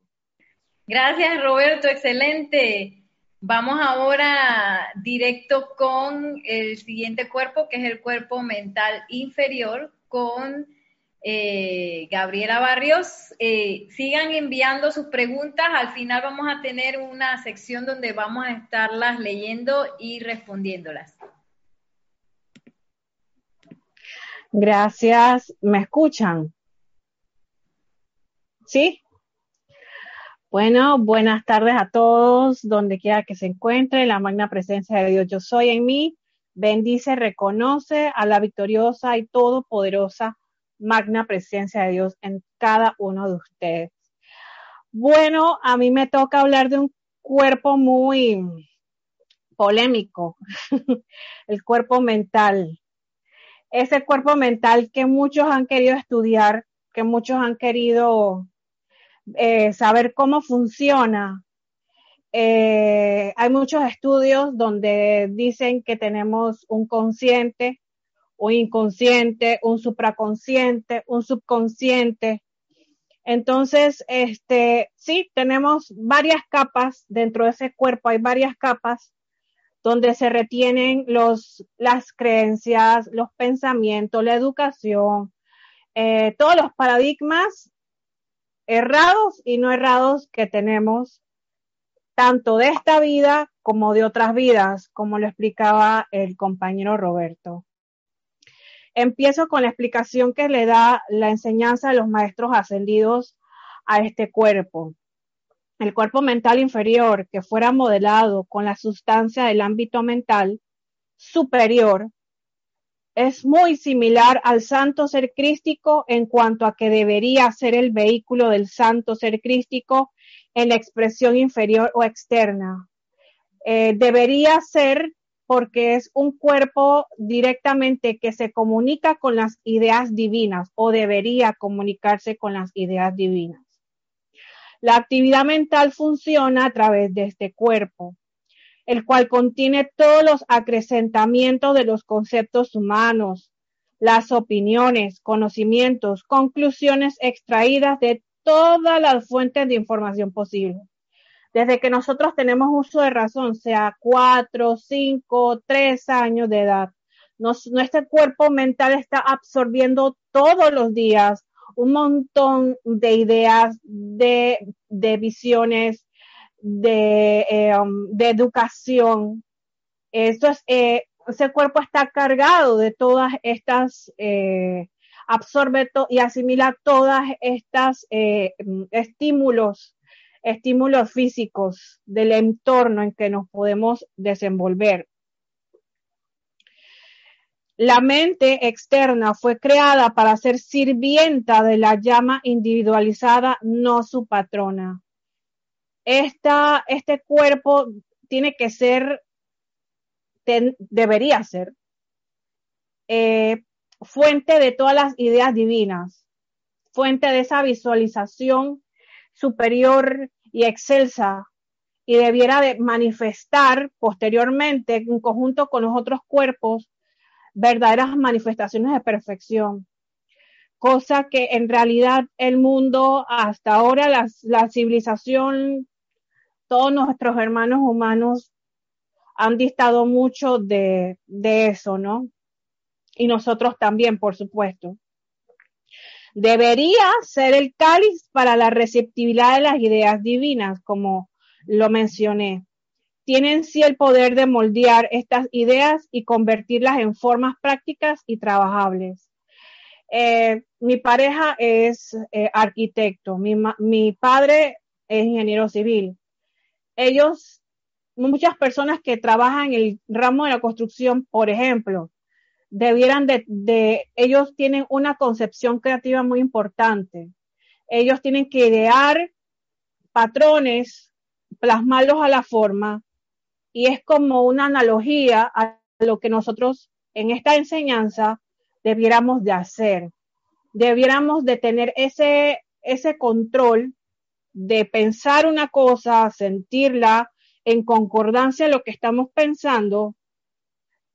Gracias, Roberto, excelente. Vamos ahora directo con el siguiente cuerpo, que es el cuerpo mental inferior, con eh, Gabriela Barrios. Eh, sigan enviando sus preguntas. Al final vamos a tener una sección donde vamos a estarlas leyendo y respondiéndolas. Gracias. ¿Me escuchan? ¿Sí? Bueno, buenas tardes a todos, donde quiera que se encuentre, la magna presencia de Dios yo soy en mí, bendice, reconoce a la victoriosa y todopoderosa magna presencia de Dios en cada uno de ustedes. Bueno, a mí me toca hablar de un cuerpo muy polémico, el cuerpo mental. Ese cuerpo mental que muchos han querido estudiar, que muchos han querido eh, saber cómo funciona. Eh, hay muchos estudios donde dicen que tenemos un consciente, un inconsciente, un supraconsciente, un subconsciente. Entonces, este, sí, tenemos varias capas dentro de ese cuerpo, hay varias capas donde se retienen los, las creencias, los pensamientos, la educación, eh, todos los paradigmas errados y no errados que tenemos, tanto de esta vida como de otras vidas, como lo explicaba el compañero Roberto. Empiezo con la explicación que le da la enseñanza de los maestros ascendidos a este cuerpo. El cuerpo mental inferior que fuera modelado con la sustancia del ámbito mental superior es muy similar al santo ser crístico en cuanto a que debería ser el vehículo del santo ser crístico en la expresión inferior o externa. Eh, debería ser porque es un cuerpo directamente que se comunica con las ideas divinas o debería comunicarse con las ideas divinas. La actividad mental funciona a través de este cuerpo el cual contiene todos los acrecentamientos de los conceptos humanos, las opiniones, conocimientos, conclusiones extraídas de todas las fuentes de información posible. Desde que nosotros tenemos uso de razón, sea cuatro, cinco, tres años de edad, nuestro cuerpo mental está absorbiendo todos los días un montón de ideas, de, de visiones, de, eh, um, de educación. Eso es, eh, ese cuerpo está cargado de todas estas, eh, absorbe y asimila todas estas eh, estímulos, estímulos físicos del entorno en que nos podemos desenvolver. La mente externa fue creada para ser sirvienta de la llama individualizada, no su patrona. Este cuerpo tiene que ser, debería ser, eh, fuente de todas las ideas divinas, fuente de esa visualización superior y excelsa y debiera de manifestar posteriormente en conjunto con los otros cuerpos verdaderas manifestaciones de perfección. Cosa que en realidad el mundo hasta ahora, la civilización todos nuestros hermanos humanos han distado mucho de, eso, ¿no? Y nosotros también, por supuesto. Debería ser el cáliz para la receptividad de las ideas divinas, como lo mencioné. Tienen sí el poder de moldear estas ideas y convertirlas en formas prácticas y trabajables. Eh, mi pareja es eh, arquitecto. Mi, padre es ingeniero civil. Ellos, muchas personas que trabajan en el ramo de la construcción, por ejemplo, debieran de, de, ellos tienen una concepción creativa muy importante. Ellos tienen que idear patrones, plasmarlos a la forma, y es como una analogía a lo que nosotros en esta enseñanza debiéramos de hacer. Debiéramos de tener ese, ese control de pensar una cosa, sentirla en concordancia a lo que estamos pensando,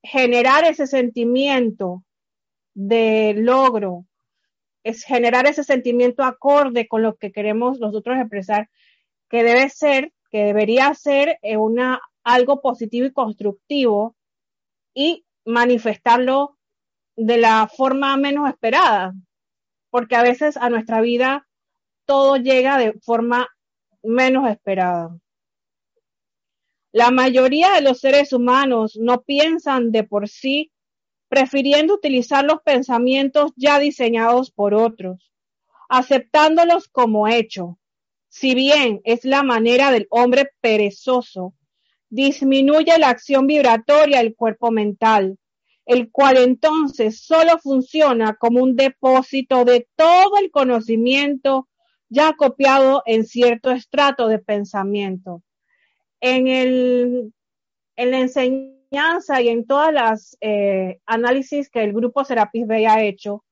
generar ese sentimiento de logro, generar ese sentimiento acorde con lo que queremos nosotros expresar, que debe ser, que debería ser eh, una, algo positivo y constructivo y manifestarlo de la forma menos esperada, porque a veces a nuestra vida todo llega de forma menos esperada. La mayoría de los seres humanos no piensan de por sí, prefiriendo utilizar los pensamientos ya diseñados por otros, aceptándolos como hecho. Si bien es la manera del hombre perezoso, disminuye la acción vibratoria del cuerpo mental, el cual entonces solo funciona como un depósito de todo el conocimiento ya copiado en cierto estrato de pensamiento. En, el, en la enseñanza y en todas las eh, análisis que el grupo Serapis Bay ha hecho,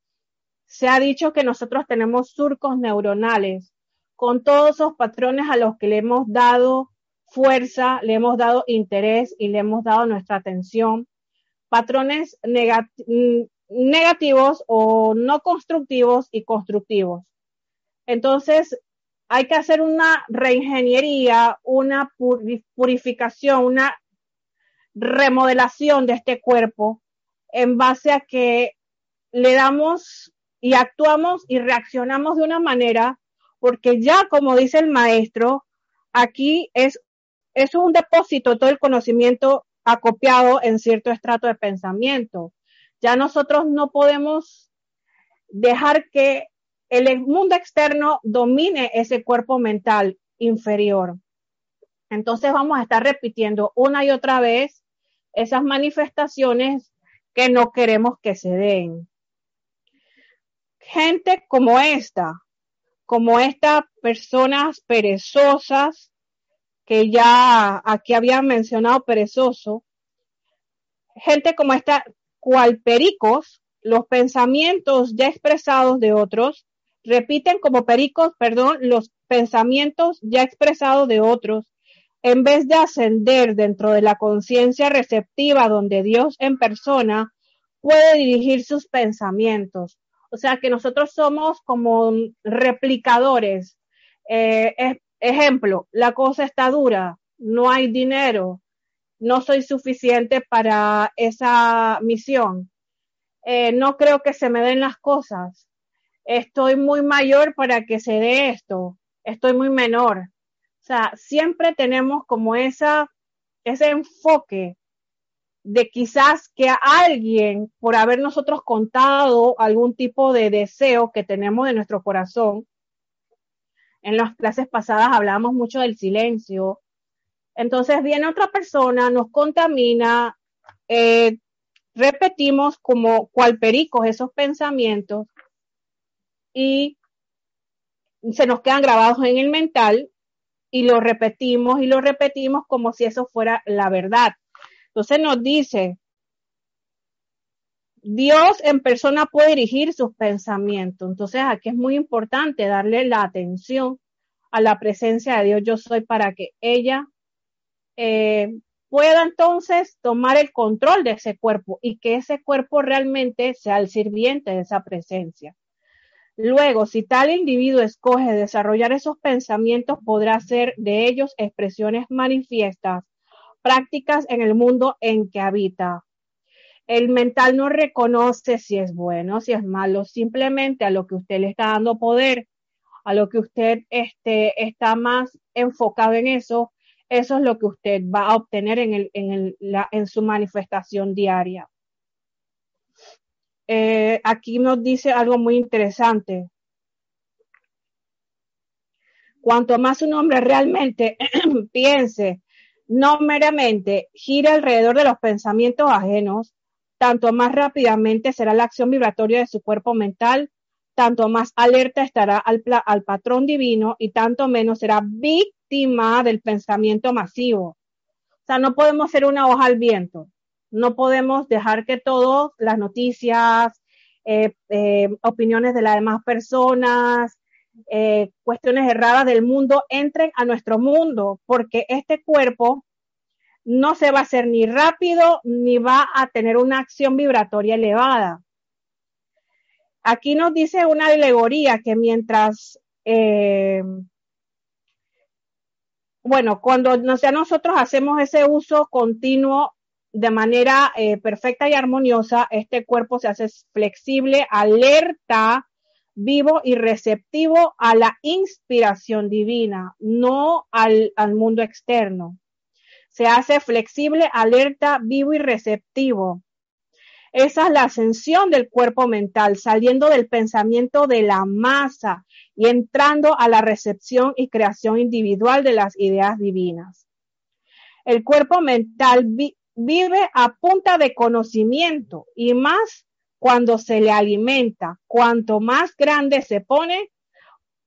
se ha dicho que nosotros tenemos surcos neuronales con todos esos patrones a los que le hemos dado fuerza, le hemos dado interés y le hemos dado nuestra atención. Patrones negativos o no constructivos y constructivos. Entonces, hay que hacer una reingeniería, una purificación, una remodelación de este cuerpo en base a que le damos y actuamos y reaccionamos de una manera, porque ya como dice el maestro, aquí es es un depósito todo el conocimiento acopiado en cierto estrato de pensamiento. Ya nosotros no podemos dejar que el mundo externo domine ese cuerpo mental inferior. Entonces vamos a estar repitiendo una y otra vez esas manifestaciones que no queremos que se den. Gente como esta, como estas personas perezosas, que ya aquí había mencionado perezoso, gente como esta, cual pericos, los pensamientos ya expresados de otros, repiten como pericos, perdón, los pensamientos ya expresados de otros, en vez de ascender dentro de la conciencia receptiva donde Dios en persona puede dirigir sus pensamientos. O sea que nosotros somos como replicadores, eh, Ejemplo, la cosa está dura, no hay dinero, no soy suficiente para esa misión, eh, no creo que se me den las cosas, estoy muy mayor para que se dé esto, estoy muy menor. O sea, siempre tenemos como esa, ese enfoque de quizás que alguien, por haber nosotros contado algún tipo de deseo que tenemos de nuestro corazón, en las clases pasadas hablábamos mucho del silencio. Entonces viene otra persona, nos contamina, eh, repetimos como cual pericos esos pensamientos y se nos quedan grabados en el mental y lo repetimos y lo repetimos como si eso fuera la verdad. Entonces nos dice, Dios en persona puede dirigir sus pensamientos. Entonces aquí es muy importante darle la atención a la presencia de Dios yo soy para que ella eh, pueda entonces tomar el control de ese cuerpo y que ese cuerpo realmente sea el sirviente de esa presencia. Luego, si tal individuo escoge desarrollar esos pensamientos, podrá hacer de ellos expresiones manifiestas, prácticas en el mundo en que habita. El mental no reconoce si es bueno, si es malo, simplemente a lo que usted le está dando poder, a lo que usted este, está más enfocado en eso, eso es lo que usted va a obtener en, el, en, el, en su manifestación diaria. Eh, aquí nos dice algo muy interesante. Cuanto más un hombre realmente piense, no meramente gire alrededor de los pensamientos ajenos, tanto más rápidamente será la acción vibratoria de su cuerpo mental, tanto más alerta estará al, patrón divino y tanto menos será víctima del pensamiento masivo. O sea, no podemos ser una hoja al viento. No podemos dejar que todas las noticias, eh, eh, opiniones de las demás personas, eh, cuestiones erradas del mundo entren a nuestro mundo, porque este cuerpo no se va a hacer ni rápido ni va a tener una acción vibratoria elevada. Aquí nos dice una alegoría que mientras, eh, bueno, cuando nosotros hacemos ese uso continuo de manera eh, perfecta y armoniosa, este cuerpo se hace flexible, alerta, vivo y receptivo a la inspiración divina, no al, al mundo externo. Se hace flexible, alerta, vivo y receptivo. Esa es la ascensión del cuerpo mental, saliendo del pensamiento de la masa y entrando a la recepción y creación individual de las ideas divinas. El cuerpo mental vive a punta de conocimiento y más cuando se le alimenta. Cuanto más grande se pone,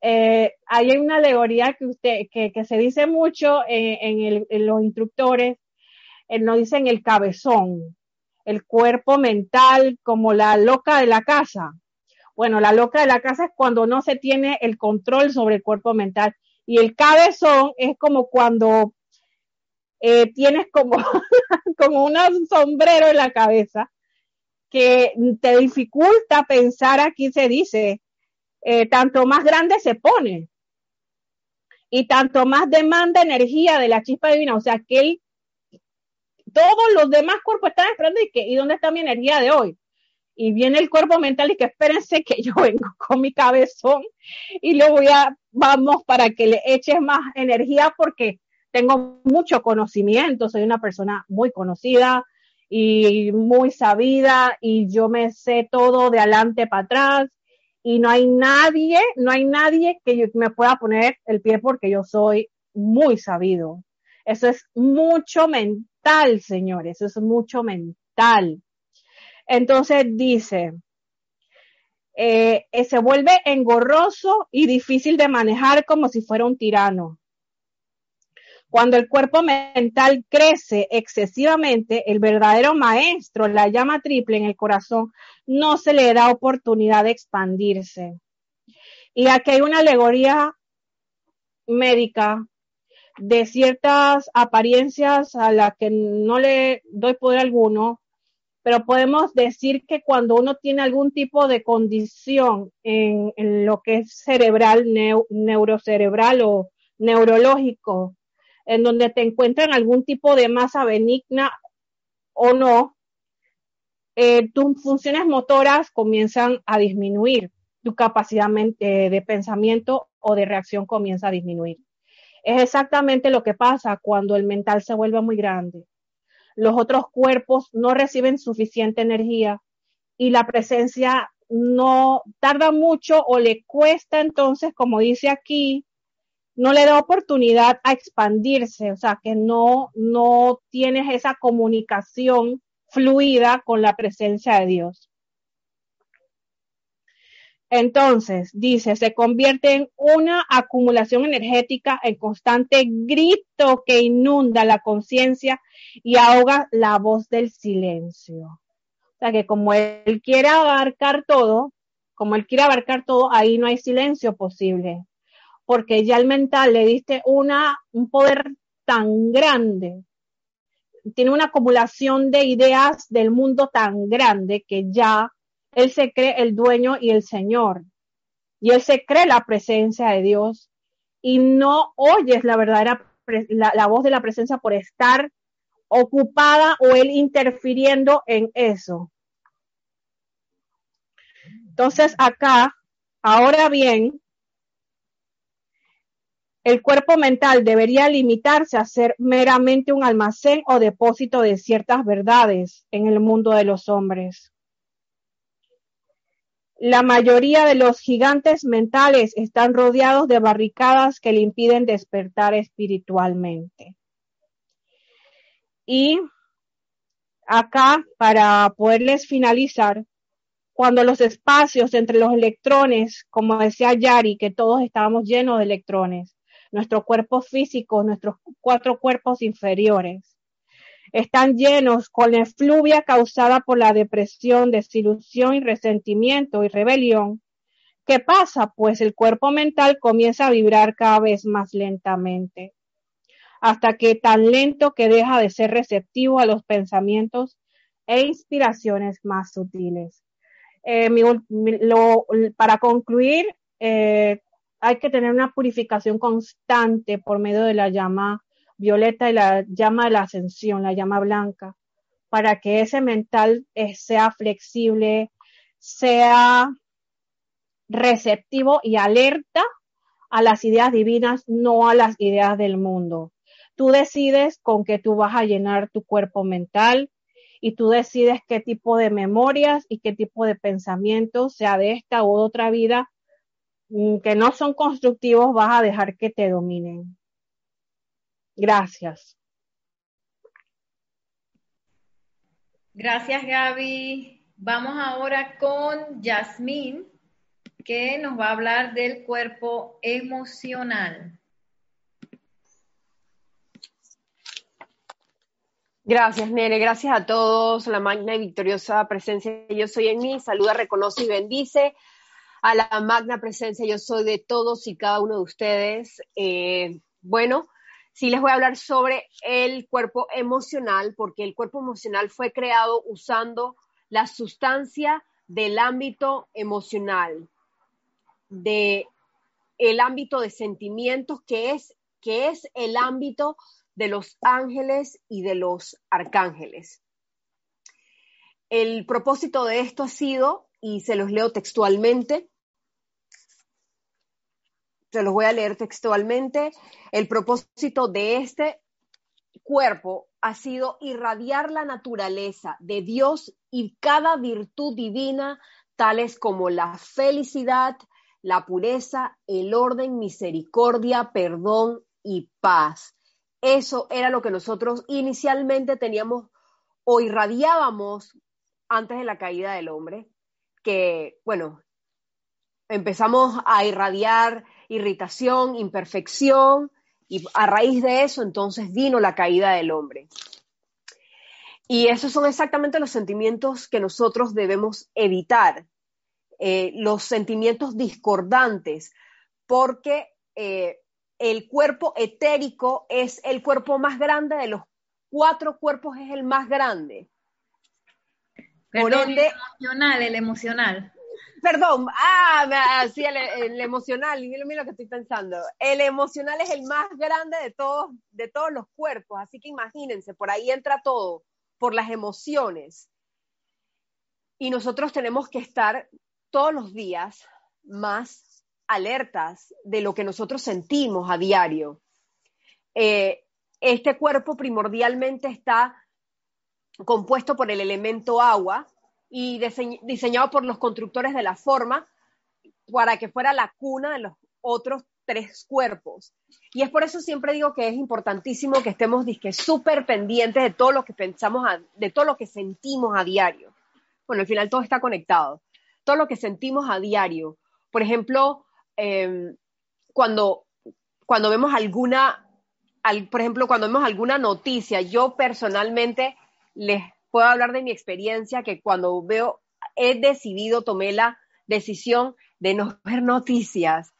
eh, hay una alegoría que, usted, que, se dice mucho en, los instructores, eh, nos dicen el cabezón, el cuerpo mental como la loca de la casa. Bueno, la loca de la casa es cuando no se tiene el control sobre el cuerpo mental. Y el cabezón es como cuando eh, tienes como, como un sombrero en la cabeza que te dificulta pensar, aquí se dice, eh, tanto más grande se pone. Y tanto más demanda energía de la chispa divina, o sea que él, todos los demás cuerpos están esperando y que, ¿y dónde está mi energía de hoy? Y viene el cuerpo mental y que espérense que yo vengo con mi cabezón y lo voy a, vamos para que le eches más energía porque tengo mucho conocimiento, soy una persona muy conocida y muy sabida y yo me sé todo de adelante para atrás y no hay nadie, no hay nadie que me pueda poner el pie porque yo soy muy sabido. Eso es mucho mental, señores, eso es mucho mental. Entonces dice, eh, se vuelve engorroso y difícil de manejar como si fuera un tirano. Cuando el cuerpo mental crece excesivamente, el verdadero maestro, la llama triple en el corazón, no se le da oportunidad de expandirse. Y aquí hay una alegoría médica de ciertas apariencias a las que no le doy poder alguno, pero podemos decir que cuando uno tiene algún tipo de condición en, lo que es cerebral, neurocerebral o neurológico, en donde te encuentran algún tipo de masa benigna o no, eh, tus funciones motoras comienzan a disminuir, tu capacidad eh, de pensamiento o de reacción comienza a disminuir. Es exactamente lo que pasa cuando el mental se vuelve muy grande. Los otros cuerpos no reciben suficiente energía y la presencia no tarda mucho o le cuesta entonces, como dice aquí, no le da oportunidad a expandirse, o sea, que no, no tienes esa comunicación fluida con la presencia de Dios. Entonces, dice, se convierte en una acumulación energética en constante grito que inunda la conciencia y ahoga la voz del silencio. O sea que como él quiere abarcar todo, como él quiere abarcar todo, ahí no hay silencio posible porque ya el mental le diste una, un poder tan grande, tiene una acumulación de ideas del mundo tan grande que ya él se cree el dueño y el señor. Y él se cree la presencia de Dios y no oyes la verdadera la, voz de la presencia por estar ocupada o él interfiriendo en eso. Entonces acá, ahora bien, el cuerpo mental debería limitarse a ser meramente un almacén o depósito de ciertas verdades en el mundo de los hombres. La mayoría de los gigantes mentales están rodeados de barricadas que le impiden despertar espiritualmente. Y acá, para poderles finalizar, cuando los espacios entre los electrones, como decía Yari, que todos estábamos llenos de electrones, nuestro cuerpo físico, nuestros cuatro cuerpos inferiores, están llenos con la efluvia causada por la depresión, desilusión y resentimiento y rebelión. ¿Qué pasa? Pues el cuerpo mental comienza a vibrar cada vez más lentamente, hasta que tan lento que deja de ser receptivo a los pensamientos e inspiraciones más sutiles. Eh, para concluir, eh, hay que tener una purificación constante por medio de la llama violeta y la llama de la ascensión, la llama blanca, para que ese mental eh, sea flexible, sea receptivo y alerta a las ideas divinas, no a las ideas del mundo. Tú decides con qué tú vas a llenar tu cuerpo mental, y tú decides qué tipo de memorias y qué tipo de pensamientos, sea de esta u otra vida, que no son constructivos, vas a dejar que te dominen. Gracias. Gracias, Gaby. Vamos ahora con Yasmín, que nos va a hablar del cuerpo emocional. Gracias, Nene. Gracias a todos. La magna y victoriosa presencia Yo Soy en mí. Saluda, reconoce y bendice a la magna presencia Yo Soy de todos y cada uno de ustedes. Eh, bueno, sí les voy a hablar sobre el cuerpo emocional, porque el cuerpo emocional fue creado usando la sustancia del ámbito emocional, de ámbito de sentimientos, que es, que es el ámbito de los ángeles y de los arcángeles. El propósito de esto ha sido, y se los leo textualmente, se los voy a leer textualmente, el propósito de este cuerpo ha sido irradiar la naturaleza de Dios y cada virtud divina, tales como la felicidad, la pureza, el orden, misericordia, perdón y paz. Eso era lo que nosotros inicialmente teníamos o irradiábamos antes de la caída del hombre, que, bueno, empezamos a irradiar irritación, imperfección, y a raíz de eso entonces vino la caída del hombre. Y esos son exactamente los sentimientos que nosotros debemos evitar, eh, los sentimientos discordantes, porque eh, el cuerpo etérico es el cuerpo más grande de los cuatro cuerpos, es el más grande. Perdón, el emocional, el emocional. Perdón, ah, sí, el, emocional, mira, lo que estoy pensando. El emocional es el más grande de todos, de todos los cuerpos, así que imagínense, por ahí entra todo, por las emociones. Y nosotros tenemos que estar todos los días más alertas de lo que nosotros sentimos a diario. Eh, este cuerpo primordialmente está compuesto por el elemento agua y diseñado por los constructores de la forma para que fuera la cuna de los otros tres cuerpos. Y es por eso siempre digo que es importantísimo que estemos súper pendientes de todo lo que pensamos, de todo lo que sentimos a diario. Bueno, al final todo está conectado. Todo lo que sentimos a diario. Por ejemplo, Em, cuando, cuando vemos alguna, por ejemplo, cuando vemos alguna noticia, yo personalmente les puedo hablar de mi experiencia que cuando veo, he decidido, tomé la decisión de no ver noticias.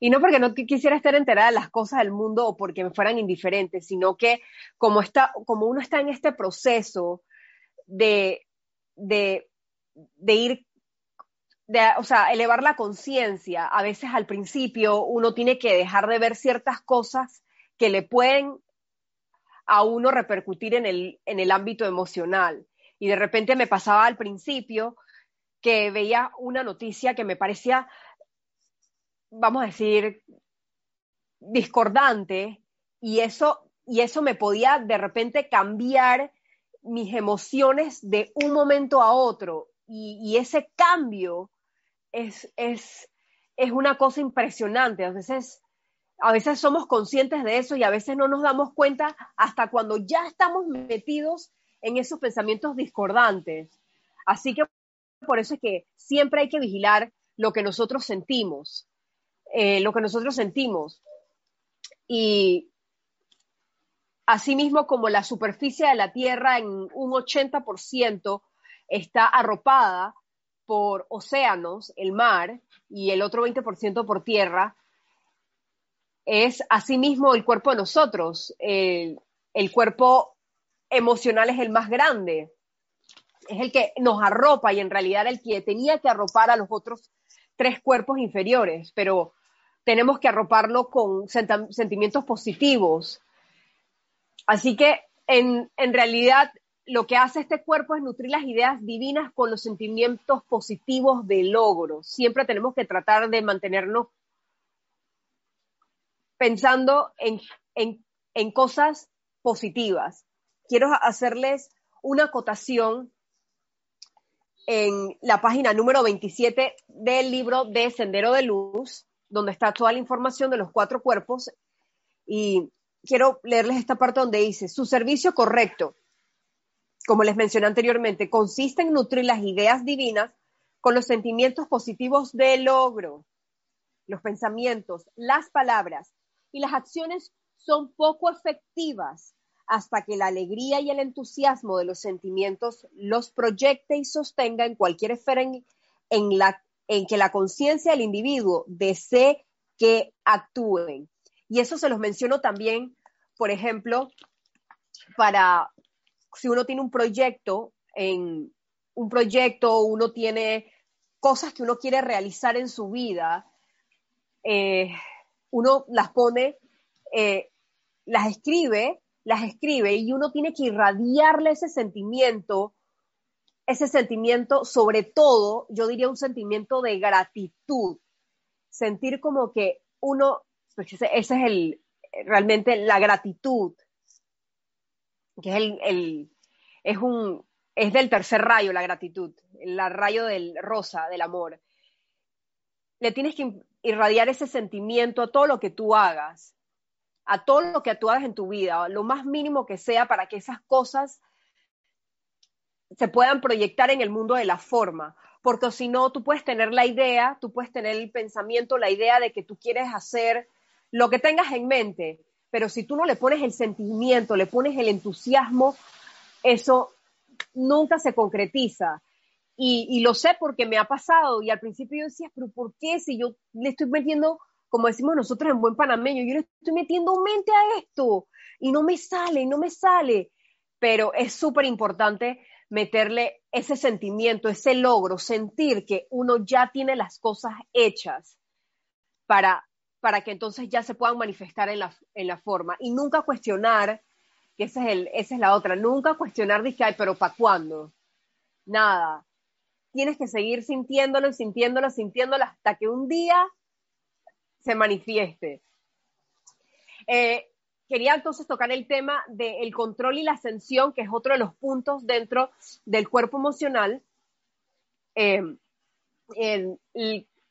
Y no porque no quisiera estar enterada de las cosas del mundo o porque me fueran indiferentes, sino que como, está, como uno está en este proceso de, de, de ir o sea, elevar la conciencia. A veces al principio uno tiene que dejar de ver ciertas cosas que le pueden a uno repercutir en el, en el ámbito emocional. Y de repente me pasaba al principio que veía una noticia que me parecía, vamos a decir, discordante y eso, y eso me podía de repente cambiar mis emociones de un momento a otro. Y, ese cambio es, es, es una cosa impresionante. A veces, a veces somos conscientes de eso y a veces no nos damos cuenta hasta cuando ya estamos metidos en esos pensamientos discordantes. Así que por eso es que siempre hay que vigilar lo que nosotros sentimos, eh, lo que nosotros sentimos. Y asimismo como la superficie de la Tierra en un 80% está arropada por océanos, el mar, y el otro 20% por tierra, es asimismo el cuerpo de nosotros. el cuerpo emocional es el más grande, es el que nos arropa y en realidad el que tenía que arropar a los otros tres cuerpos inferiores, pero tenemos que arroparlo con sentimientos positivos. Así que en, en realidad lo que hace este cuerpo es nutrir las ideas divinas con los sentimientos positivos de logro. Siempre tenemos que tratar de mantenernos pensando en, en, cosas positivas. Quiero hacerles una acotación en la página número 27 del libro de Sendero de Luz, donde está toda la información de los cuatro cuerpos. Y quiero leerles esta parte donde dice, su servicio correcto como les mencioné anteriormente, consiste en nutrir las ideas divinas con los sentimientos positivos de logro. Los pensamientos, las palabras y las acciones son poco efectivas hasta que la alegría y el entusiasmo de los sentimientos los proyecte y sostenga en cualquier esfera en, la, en que la conciencia del individuo desee que actúen. Y eso se los menciono también, por ejemplo, para si uno tiene un proyecto, en un proyecto, uno tiene cosas que uno quiere realizar en su vida, eh, uno las pone, eh, las escribe, las escribe y uno tiene que irradiarle ese sentimiento, ese sentimiento, sobre todo, yo diría un sentimiento de gratitud, sentir como que uno, pues ese, es el, realmente la gratitud, que es el, es un, es del tercer rayo la gratitud, el rayo del rosa, del amor. Le tienes que irradiar ese sentimiento a todo lo que tú hagas, a todo lo que tú hagas en tu vida, lo más mínimo que sea para que esas cosas se puedan proyectar en el mundo de la forma. Porque si no, tú puedes tener la idea, tú puedes tener el pensamiento, la idea de que tú quieres hacer lo que tengas en mente, pero si tú no le pones el sentimiento, le pones el entusiasmo, eso nunca se concretiza. Y, lo sé porque me ha pasado y al principio yo decía, pero ¿por qué si yo le estoy metiendo, como decimos nosotros en buen panameño, yo le estoy metiendo mente a esto y no me sale, no me sale? Pero es súper importante meterle ese sentimiento, ese logro, sentir que uno ya tiene las cosas hechas para para que entonces ya se puedan manifestar en la, en la forma y nunca cuestionar, que ese es el, esa es la otra, nunca cuestionar, dije, ay, pero ¿para cuándo? Nada. Tienes que seguir sintiéndolo, sintiéndolo, sintiéndolo hasta que un día se manifieste. Eh, quería entonces tocar el tema del control y la ascensión, que es otro de los puntos dentro del cuerpo emocional. Eh,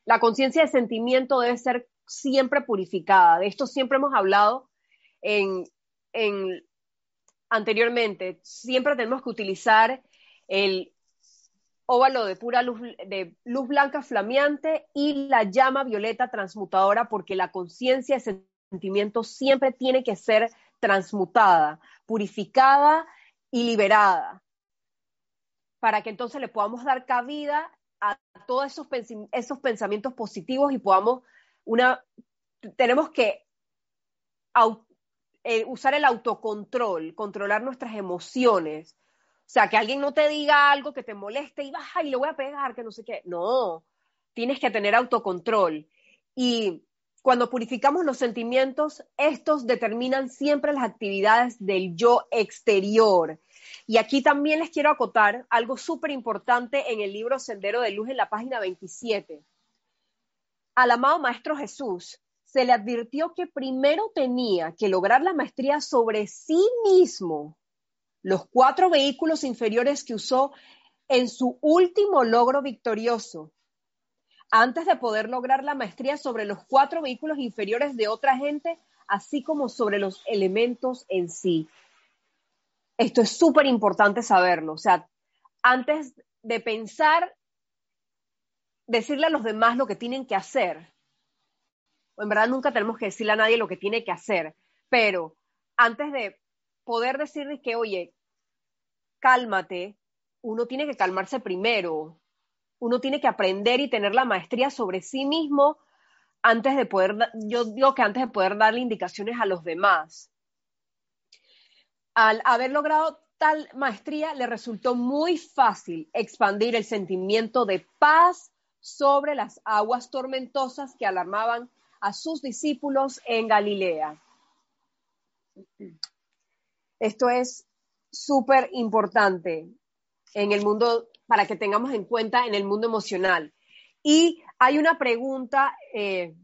la conciencia de sentimiento debe ser siempre purificada. De esto siempre hemos hablado en, anteriormente. Siempre tenemos que utilizar el óvalo de pura luz, de luz blanca flameante y la llama violeta transmutadora porque la conciencia, ese sentimiento siempre tiene que ser transmutada, purificada y liberada para que entonces le podamos dar cabida a todos esos, esos pensamientos positivos y podamos una, tenemos que eh, usar el autocontrol, controlar nuestras emociones. O sea, que alguien no te diga algo que te moleste y baja y le voy a pegar, que no sé qué. No, tienes que tener autocontrol. Y cuando purificamos los sentimientos, estos determinan siempre las actividades del yo exterior. Y aquí también les quiero acotar algo súper importante en el libro Sendero de Luz en la página 27 al amado Maestro Jesús se le advirtió que primero tenía que lograr la maestría sobre sí mismo, los cuatro vehículos inferiores que usó en su último logro victorioso. antes de poder lograr la maestría sobre los cuatro vehículos inferiores de otra gente, así como sobre los elementos en sí. Esto es súper importante saberlo. O sea, antes de pensar, decirle a los demás lo que tienen que hacer. En verdad nunca tenemos que decirle a nadie lo que tiene que hacer, pero antes de poder decirles que, oye, cálmate, uno tiene que calmarse primero, uno tiene que aprender y tener la maestría sobre sí mismo antes de poder, yo digo que antes de poder darle indicaciones a los demás. Al haber logrado tal maestría, le resultó muy fácil expandir el sentimiento de paz sobre las aguas tormentosas que alarmaban a sus discípulos en Galilea. Esto es súper importante en el mundo, para que tengamos en cuenta en el mundo emocional. Y hay una pregunta, eh,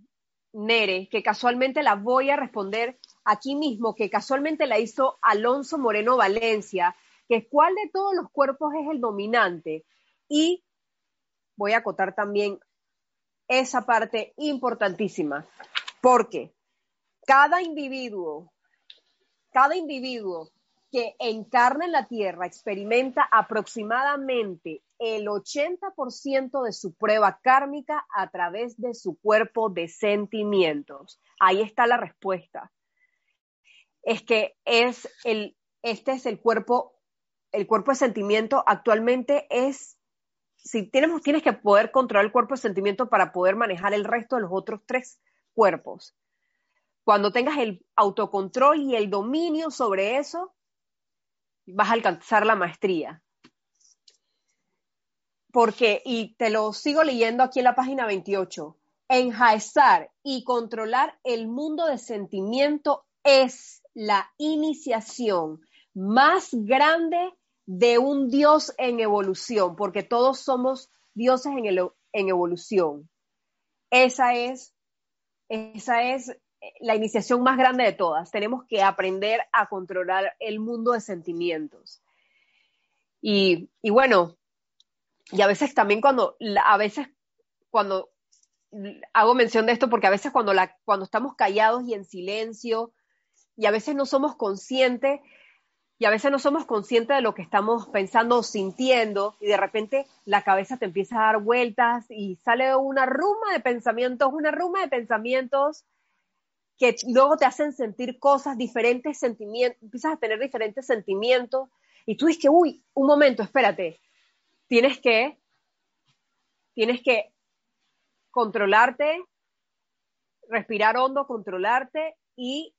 Nere, que casualmente la voy a responder aquí mismo, que casualmente la hizo Alonso Moreno Valencia, que es cuál de todos los cuerpos es el dominante. Y voy a acotar también esa parte importantísima, porque cada individuo cada individuo que encarna en la Tierra experimenta aproximadamente el 80% de su prueba kármica a través de su cuerpo de sentimientos. Ahí está la respuesta. Es que es el, este es el cuerpo, el cuerpo de sentimiento actualmente es, si tienes, tienes que poder controlar el cuerpo de sentimiento para poder manejar el resto de los otros tres cuerpos. Cuando tengas el autocontrol y el dominio sobre eso, vas a alcanzar la maestría. Porque, y te lo sigo leyendo aquí en la página 28, enjaezar y controlar el mundo de sentimiento es la iniciación más grande de un Dios en evolución, porque todos somos dioses en, en evolución. Esa es, esa es la iniciación más grande de todas. Tenemos que aprender a controlar el mundo de sentimientos. Y, bueno, y a veces también cuando, a veces cuando hago mención de esto, porque a veces cuando, cuando estamos callados y en silencio, y a veces no somos conscientes, y a veces no somos conscientes de lo que estamos pensando o sintiendo, y de repente la cabeza te empieza a dar vueltas y sale una ruma de pensamientos, una ruma de pensamientos que luego te hacen sentir cosas, diferentes sentimientos, empiezas a tener diferentes sentimientos y tú dices que, uy, un momento, espérate, tienes que, tienes que controlarte, respirar hondo, controlarte y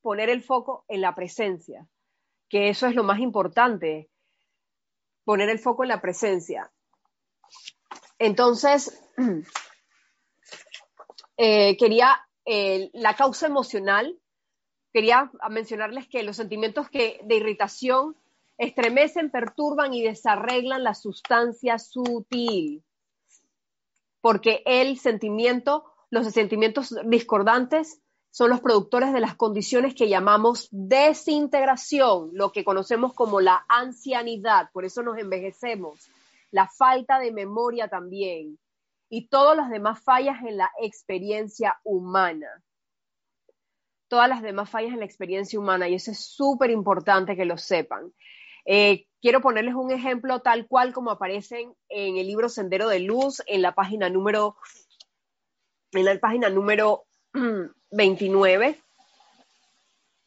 poner el foco en la presencia, que eso es lo más importante, poner el foco en la presencia. Entonces, eh, quería la causa emocional, quería mencionarles que los sentimientos que, de irritación estremecen, perturban y desarreglan la sustancia sutil. Porque el sentimiento, los sentimientos discordantes son los productores de las condiciones que llamamos desintegración, lo que conocemos como la ancianidad, por eso nos envejecemos, la falta de memoria también, y todas las demás fallas en la experiencia humana. Todas las demás fallas en la experiencia humana, y eso es súper importante que lo sepan. Eh, quiero ponerles un ejemplo tal cual como aparecen en el libro Sendero de Luz, en la página número, en la página número 29.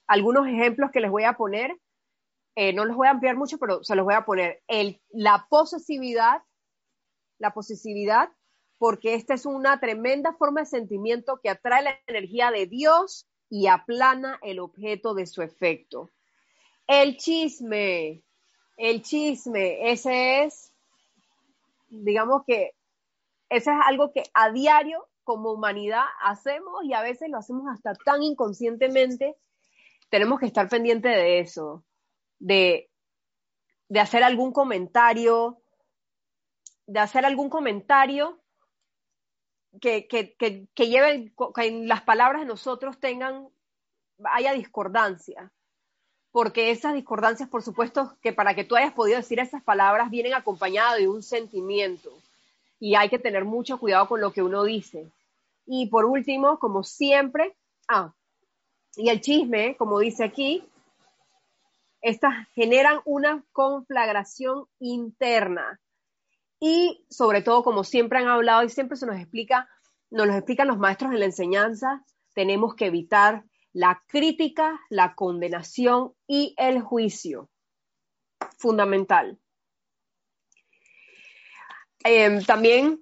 Algunos ejemplos que les voy a poner, eh, no los voy a ampliar mucho, pero se los voy a poner. El, la posesividad, la posesividad porque esta es una tremenda forma de sentimiento que atrae la energía de Dios y aplana el objeto de su efecto. El chisme, el chisme, ese es, digamos que, ese es algo que a diario como humanidad hacemos y a veces lo hacemos hasta tan inconscientemente. Tenemos que estar pendientes de eso, de, de hacer algún comentario, de hacer algún comentario que, que, que, que en las palabras de nosotros tengan, haya discordancia. Porque esas discordancias, por supuesto, que para que tú hayas podido decir esas palabras, vienen acompañadas de un sentimiento. y hay que tener mucho cuidado con lo que uno dice. Y por último, como siempre, ah, y el chisme, como dice aquí, estas generan una conflagración interna. Y sobre todo, como siempre han hablado y siempre se nos explica, nos lo explican los maestros en la enseñanza, tenemos que evitar la crítica, la condenación y el juicio. Fundamental. Em, también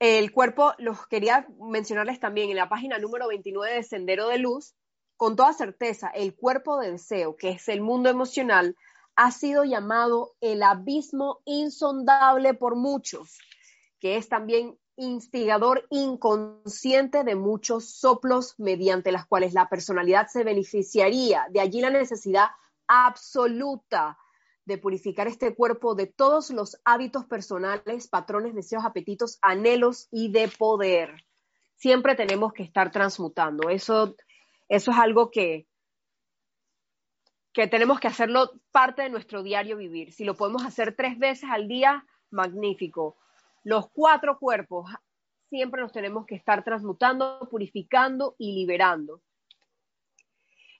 el cuerpo, los quería mencionarles también en la página número 29 de Sendero de Luz, con toda certeza, el cuerpo de deseo, que es el mundo emocional, ha sido llamado el abismo insondable por muchos, que es también instigador inconsciente de muchos soplos mediante las cuales la personalidad se beneficiaría. De allí la necesidad absoluta de purificar este cuerpo de todos los hábitos personales, patrones, deseos, apetitos, anhelos y de poder. Siempre tenemos que estar transmutando. Eso, eso es algo que, que tenemos que hacerlo parte de nuestro diario vivir. Si lo podemos hacer tres veces al día, magnífico. Los cuatro cuerpos siempre nos tenemos que estar transmutando, purificando y liberando.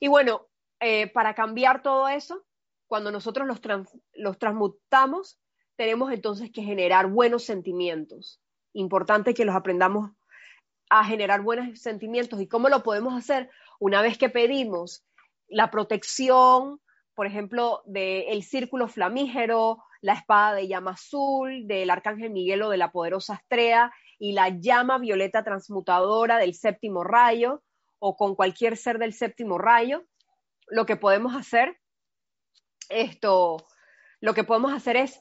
Y bueno, eh, para cambiar todo eso, cuando nosotros los, los transmutamos, tenemos entonces que generar buenos sentimientos. Importante que los aprendamos a generar buenos sentimientos. ¿Y cómo lo podemos hacer? Una vez que pedimos la protección, por ejemplo, del círculo flamígero, la espada de llama azul, del arcángel Miguel o de la poderosa Astrea y la llama violeta transmutadora del séptimo rayo o con cualquier ser del séptimo rayo, lo que podemos hacer esto, lo que podemos hacer es,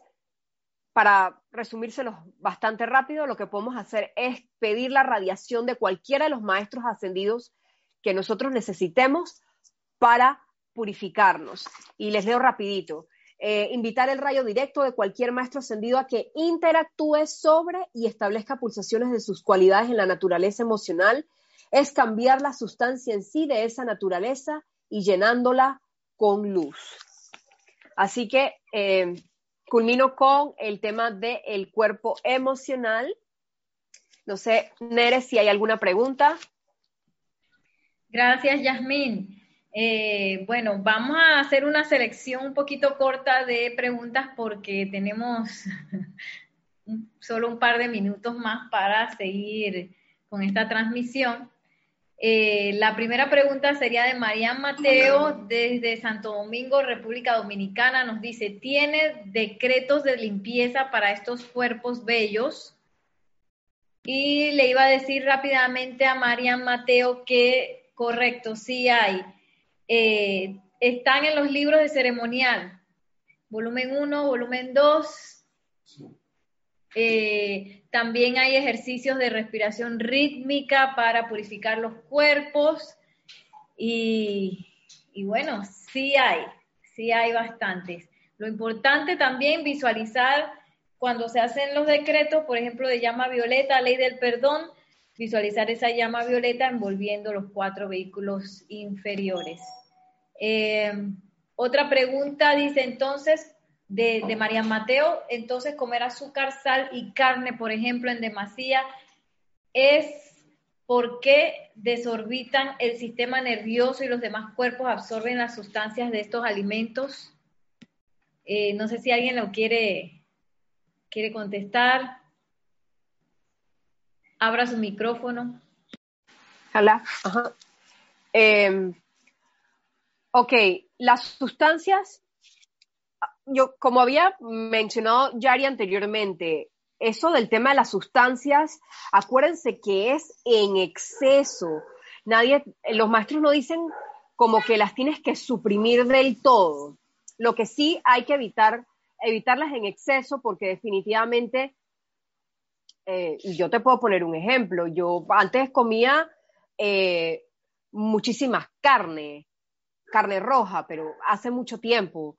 para resumírselos bastante rápido, lo que podemos hacer es pedir la radiación de cualquiera de los maestros ascendidos que nosotros necesitemos para purificarnos. Y les leo rapidito. Eh, invitar el rayo directo de cualquier maestro ascendido a que interactúe sobre y establezca pulsaciones de sus cualidades en la naturaleza emocional, es cambiar la sustancia en sí de esa naturaleza y llenándola con luz. Así que eh, culmino con el tema del cuerpo emocional. No sé, Nere, si hay alguna pregunta. Gracias, Yasmín. Eh, bueno, vamos a hacer una selección un poquito corta de preguntas porque tenemos solo un par de minutos más para seguir con esta transmisión. Eh, la primera pregunta sería de Marian Mateo desde Santo Domingo, República Dominicana. Nos dice, ¿tiene decretos de limpieza para estos cuerpos bellos? Y le iba a decir rápidamente a Marian Mateo que, correcto, sí hay. Eh, están en los libros de ceremonial, volumen 1, volumen 2, eh, también hay ejercicios de respiración rítmica para purificar los cuerpos. Y, bueno, sí hay, sí hay bastantes. Lo importante también visualizar cuando se hacen los decretos, por ejemplo, de llama violeta, ley del perdón, visualizar esa llama violeta envolviendo los cuatro vehículos inferiores. Eh, otra pregunta dice entonces, de, María Mateo, entonces comer azúcar, sal y carne, por ejemplo, en demasía, es porque desorbitan el sistema nervioso y los demás cuerpos absorben las sustancias de estos alimentos. Eh, no sé si alguien lo quiere, quiere contestar. Abra su micrófono. Hola. Em, ok, las sustancias yo, como había mencionado Yari anteriormente, eso del tema de las sustancias, acuérdense que es en exceso. Nadie, los maestros no dicen como que las tienes que suprimir del todo. Lo que sí hay que evitar, evitarlas en exceso porque definitivamente, eh, yo te puedo poner un ejemplo, yo antes comía eh, muchísimas carne, carne roja, pero hace mucho tiempo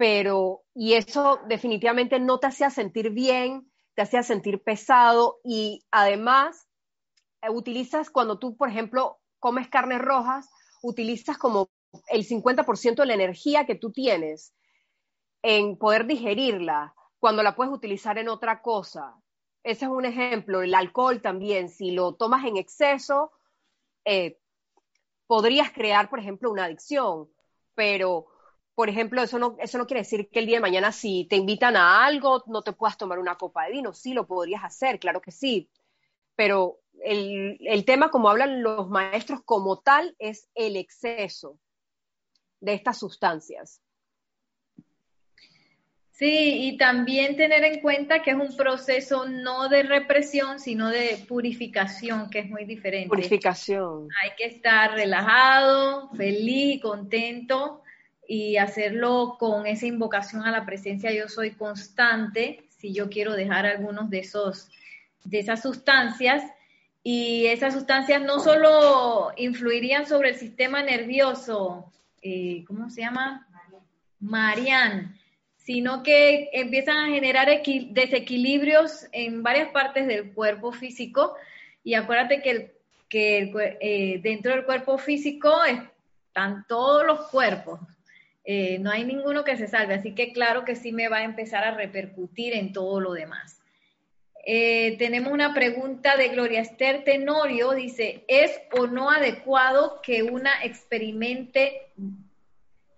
pero, y eso definitivamente no te hacía sentir bien, te hacía sentir pesado y además eh, utilizas cuando tú, por ejemplo, comes carnes rojas, utilizas como el 50% de la energía que tú tienes en poder digerirla cuando la puedes utilizar en otra cosa. Ese es un ejemplo. El alcohol también, si lo tomas en exceso, eh, podrías crear, por ejemplo, una adicción. Pero, por ejemplo, eso no, eso no quiere decir que el día de mañana si te invitan a algo, no te puedas tomar una copa de vino. Sí, lo podrías hacer, claro que sí. Pero el, el tema, como hablan los maestros como tal, es el exceso de estas sustancias. Sí, y también tener en cuenta que es un proceso no de represión, sino de purificación, que es muy diferente. Purificación. Hay que estar relajado, feliz contento y hacerlo con esa invocación a la presencia yo soy constante, si yo quiero dejar algunos de esos de esas sustancias y esas sustancias no solo influirían sobre el sistema nervioso, eh, ¿cómo se llama? Marian sino que empiezan a generar desequilibrios en varias partes del cuerpo físico. Y acuérdate que, que eh, dentro del cuerpo físico están todos los cuerpos. Eh, no hay ninguno que se salve, así que claro que sí me va a empezar a repercutir en todo lo demás. Eh, tenemos una pregunta de Gloria Esther Tenorio, dice, ¿es o no adecuado que una experimente,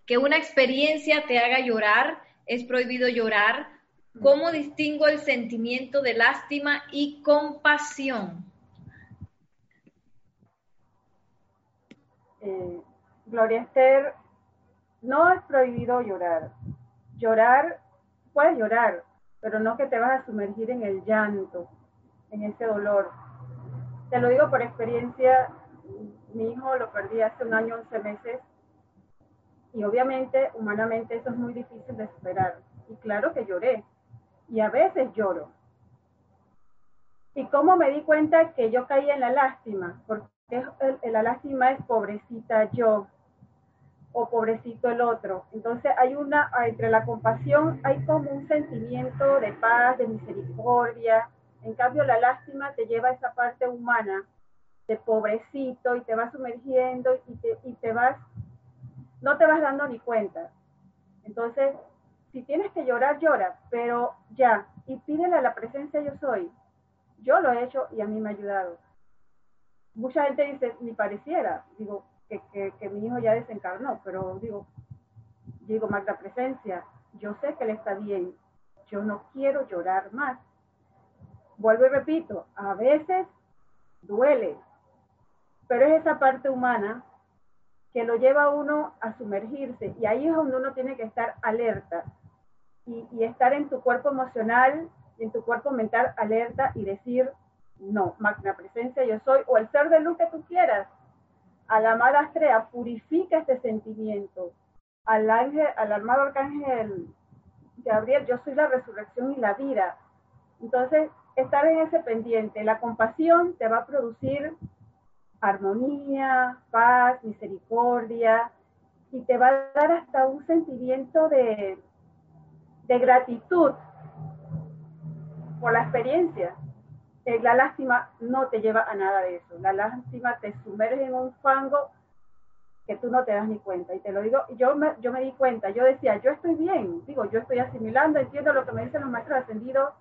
que una experiencia te haga llorar es prohibido llorar. ¿Cómo distingo el sentimiento de lástima y compasión? Eh, Gloria Esther, no es prohibido llorar. Llorar, puedes llorar, pero no que te vas a sumergir en el llanto, en ese dolor. Te lo digo por experiencia, mi hijo lo perdí hace un año, 11 meses, y obviamente, humanamente, eso es muy difícil de superar. Y claro que lloré. Y a veces lloro. ¿Y cómo me di cuenta que yo caía en la lástima? Porque la lástima es pobrecita yo o pobrecito el otro. Entonces hay una, entre la compasión hay como un sentimiento de paz, de misericordia. En cambio la lástima te lleva a esa parte humana de pobrecito y te vas sumergiendo y te, y te vas no te vas dando ni cuenta. Entonces, si tienes que llorar, llora, pero ya, y pídele a la presencia yo soy. Yo lo he hecho y a mí me ha ayudado. Mucha gente dice, ni pareciera, digo, que, mi hijo ya desencarnó, pero digo, digo, Magda Presencia, yo sé que él está bien, yo no quiero llorar más. Vuelvo y repito, a veces duele, pero es esa parte humana que lo lleva a uno a sumergirse. Y ahí es donde uno tiene que estar alerta y, estar en tu cuerpo emocional y en tu cuerpo mental alerta y decir, no, magna presencia yo soy, o el ser de luz que tú quieras. A la Astrea, purifica este sentimiento. Al ángel, al armado arcángel Gabriel, yo soy la resurrección y la vida. Entonces, estar en ese pendiente, la compasión te va a producir armonía, paz, misericordia, y te va a dar hasta un sentimiento de, de gratitud por la experiencia. Eh, la lástima no te lleva a nada de eso. La lástima te sumerge en un fango que tú no te das ni cuenta. Y te lo digo, yo me, yo me di cuenta, yo decía, yo estoy bien, digo, yo estoy asimilando, entiendo lo que me dicen los maestros ascendidos,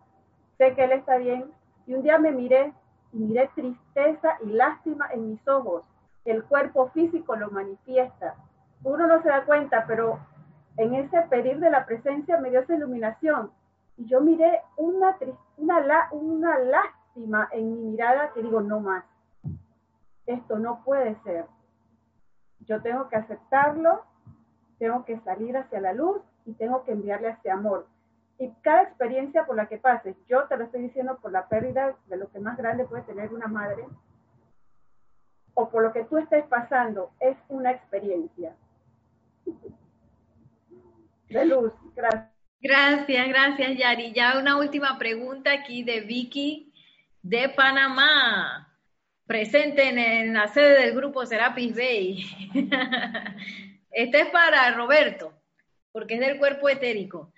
sé que él está bien. Y un día me miré miré tristeza y lástima en mis ojos. El cuerpo físico lo manifiesta. Uno no se da cuenta, pero en ese pedir de la presencia me dio esa iluminación. Y yo miré una, una, una lástima en mi mirada que digo, no más. Esto no puede ser. Yo tengo que aceptarlo, tengo que salir hacia la luz y tengo que enviarle ese amor. Y cada experiencia por la que pases, yo te lo estoy diciendo por la pérdida de lo que más grande puede tener una madre, o por lo que tú estés pasando, es una experiencia. De luz, gracias. Gracias, gracias Yari. Ya una última pregunta aquí de Vicky de Panamá, presente en, la sede del grupo Serapis Bay. Este es para Roberto, porque es del cuerpo etérico.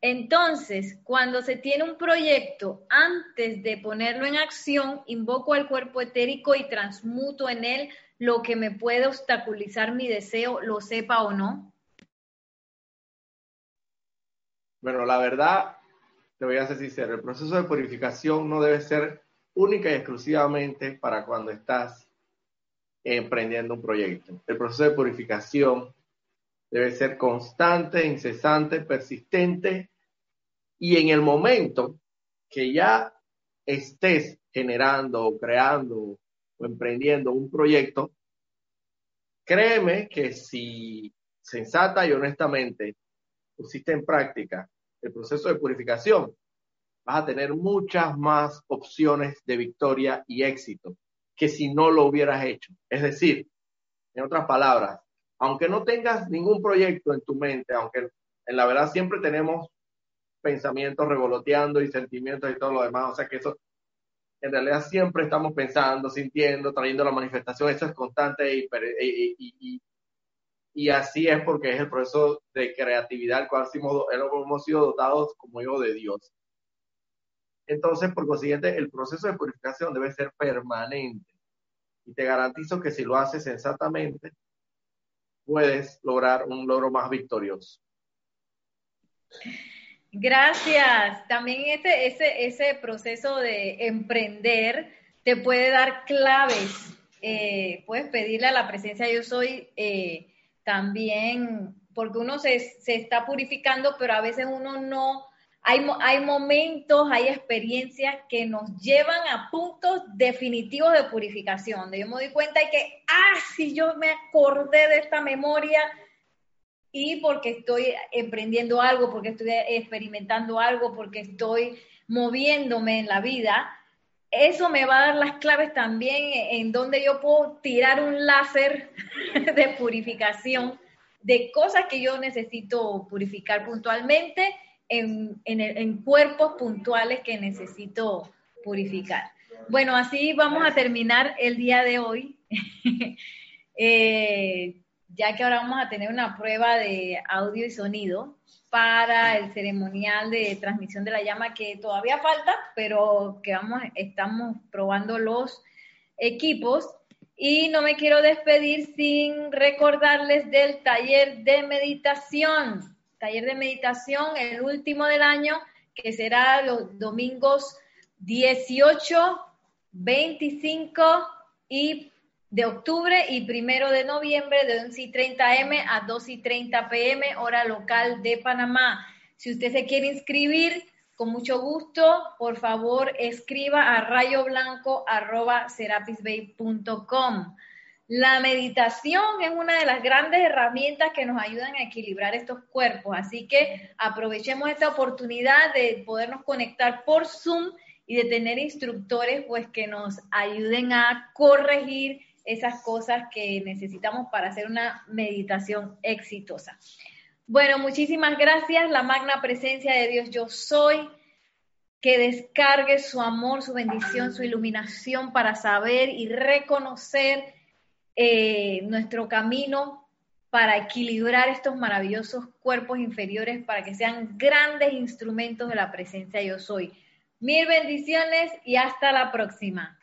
Entonces, cuando se tiene un proyecto, antes de ponerlo en acción, invoco al cuerpo etérico y transmuto en él lo que me puede obstaculizar mi deseo, lo sepa o no. Bueno, la verdad, te voy a ser sincero, el proceso de purificación no debe ser única y exclusivamente para cuando estás emprendiendo un proyecto. El proceso de purificación debe ser constante, incesante, persistente y en el momento que ya estés generando o creando o emprendiendo un proyecto, créeme que si sensata y honestamente pusiste en práctica el proceso de purificación, vas a tener muchas más opciones de victoria y éxito que si no lo hubieras hecho. Es decir, en otras palabras, aunque no tengas ningún proyecto en tu mente, aunque en la verdad siempre tenemos pensamientos revoloteando y sentimientos y todo lo demás, o sea que eso en realidad siempre estamos pensando, sintiendo, trayendo la manifestación, eso es constante y, y, y, así es porque es el proceso de creatividad al cual hemos, sido dotados como hijo de Dios. Entonces, por consiguiente, el proceso de purificación debe ser permanente. Y te garantizo que si lo haces sensatamente, puedes lograr un logro más victorioso. Gracias. También ese, ese, ese proceso de emprender te puede dar claves. Eh, puedes pedirle a la presencia yo soy eh, también, porque uno se, se, está purificando, pero a veces uno no, hay, momentos, hay experiencias que nos llevan a puntos definitivos de purificación, donde yo me doy cuenta de que, ah, si yo me acordé de esta memoria, y porque estoy emprendiendo algo, porque estoy experimentando algo, porque estoy moviéndome en la vida, eso me va a dar las claves también en donde yo puedo tirar un láser de purificación de cosas que yo necesito purificar puntualmente en, cuerpos puntuales que necesito purificar. Bueno, así vamos a terminar el día de hoy. eh, ya que ahora vamos a tener una prueba de audio y sonido para el ceremonial de transmisión de la llama que todavía falta, pero que vamos, estamos probando los equipos. Y no me quiero despedir sin recordarles del taller de meditación. Taller de meditación, el último del año, que será los domingos 18, 25 y de octubre y primero de noviembre de 11 y 30 m a 2 y 30 pm, hora local de Panamá. Si usted se quiere inscribir, con mucho gusto, por favor, escriba a rayoblanco.com. La meditación es una de las grandes herramientas que nos ayudan a equilibrar estos cuerpos, así que aprovechemos esta oportunidad de podernos conectar por Zoom y de tener instructores pues que nos ayuden a corregir esas cosas que necesitamos para hacer una meditación exitosa. Bueno, muchísimas gracias. La magna presencia de Dios yo soy. Que descargue su amor, su bendición, su iluminación para saber y reconocer eh, nuestro camino para equilibrar estos maravillosos cuerpos inferiores para que sean grandes instrumentos de la presencia yo soy. Mil bendiciones y hasta la próxima.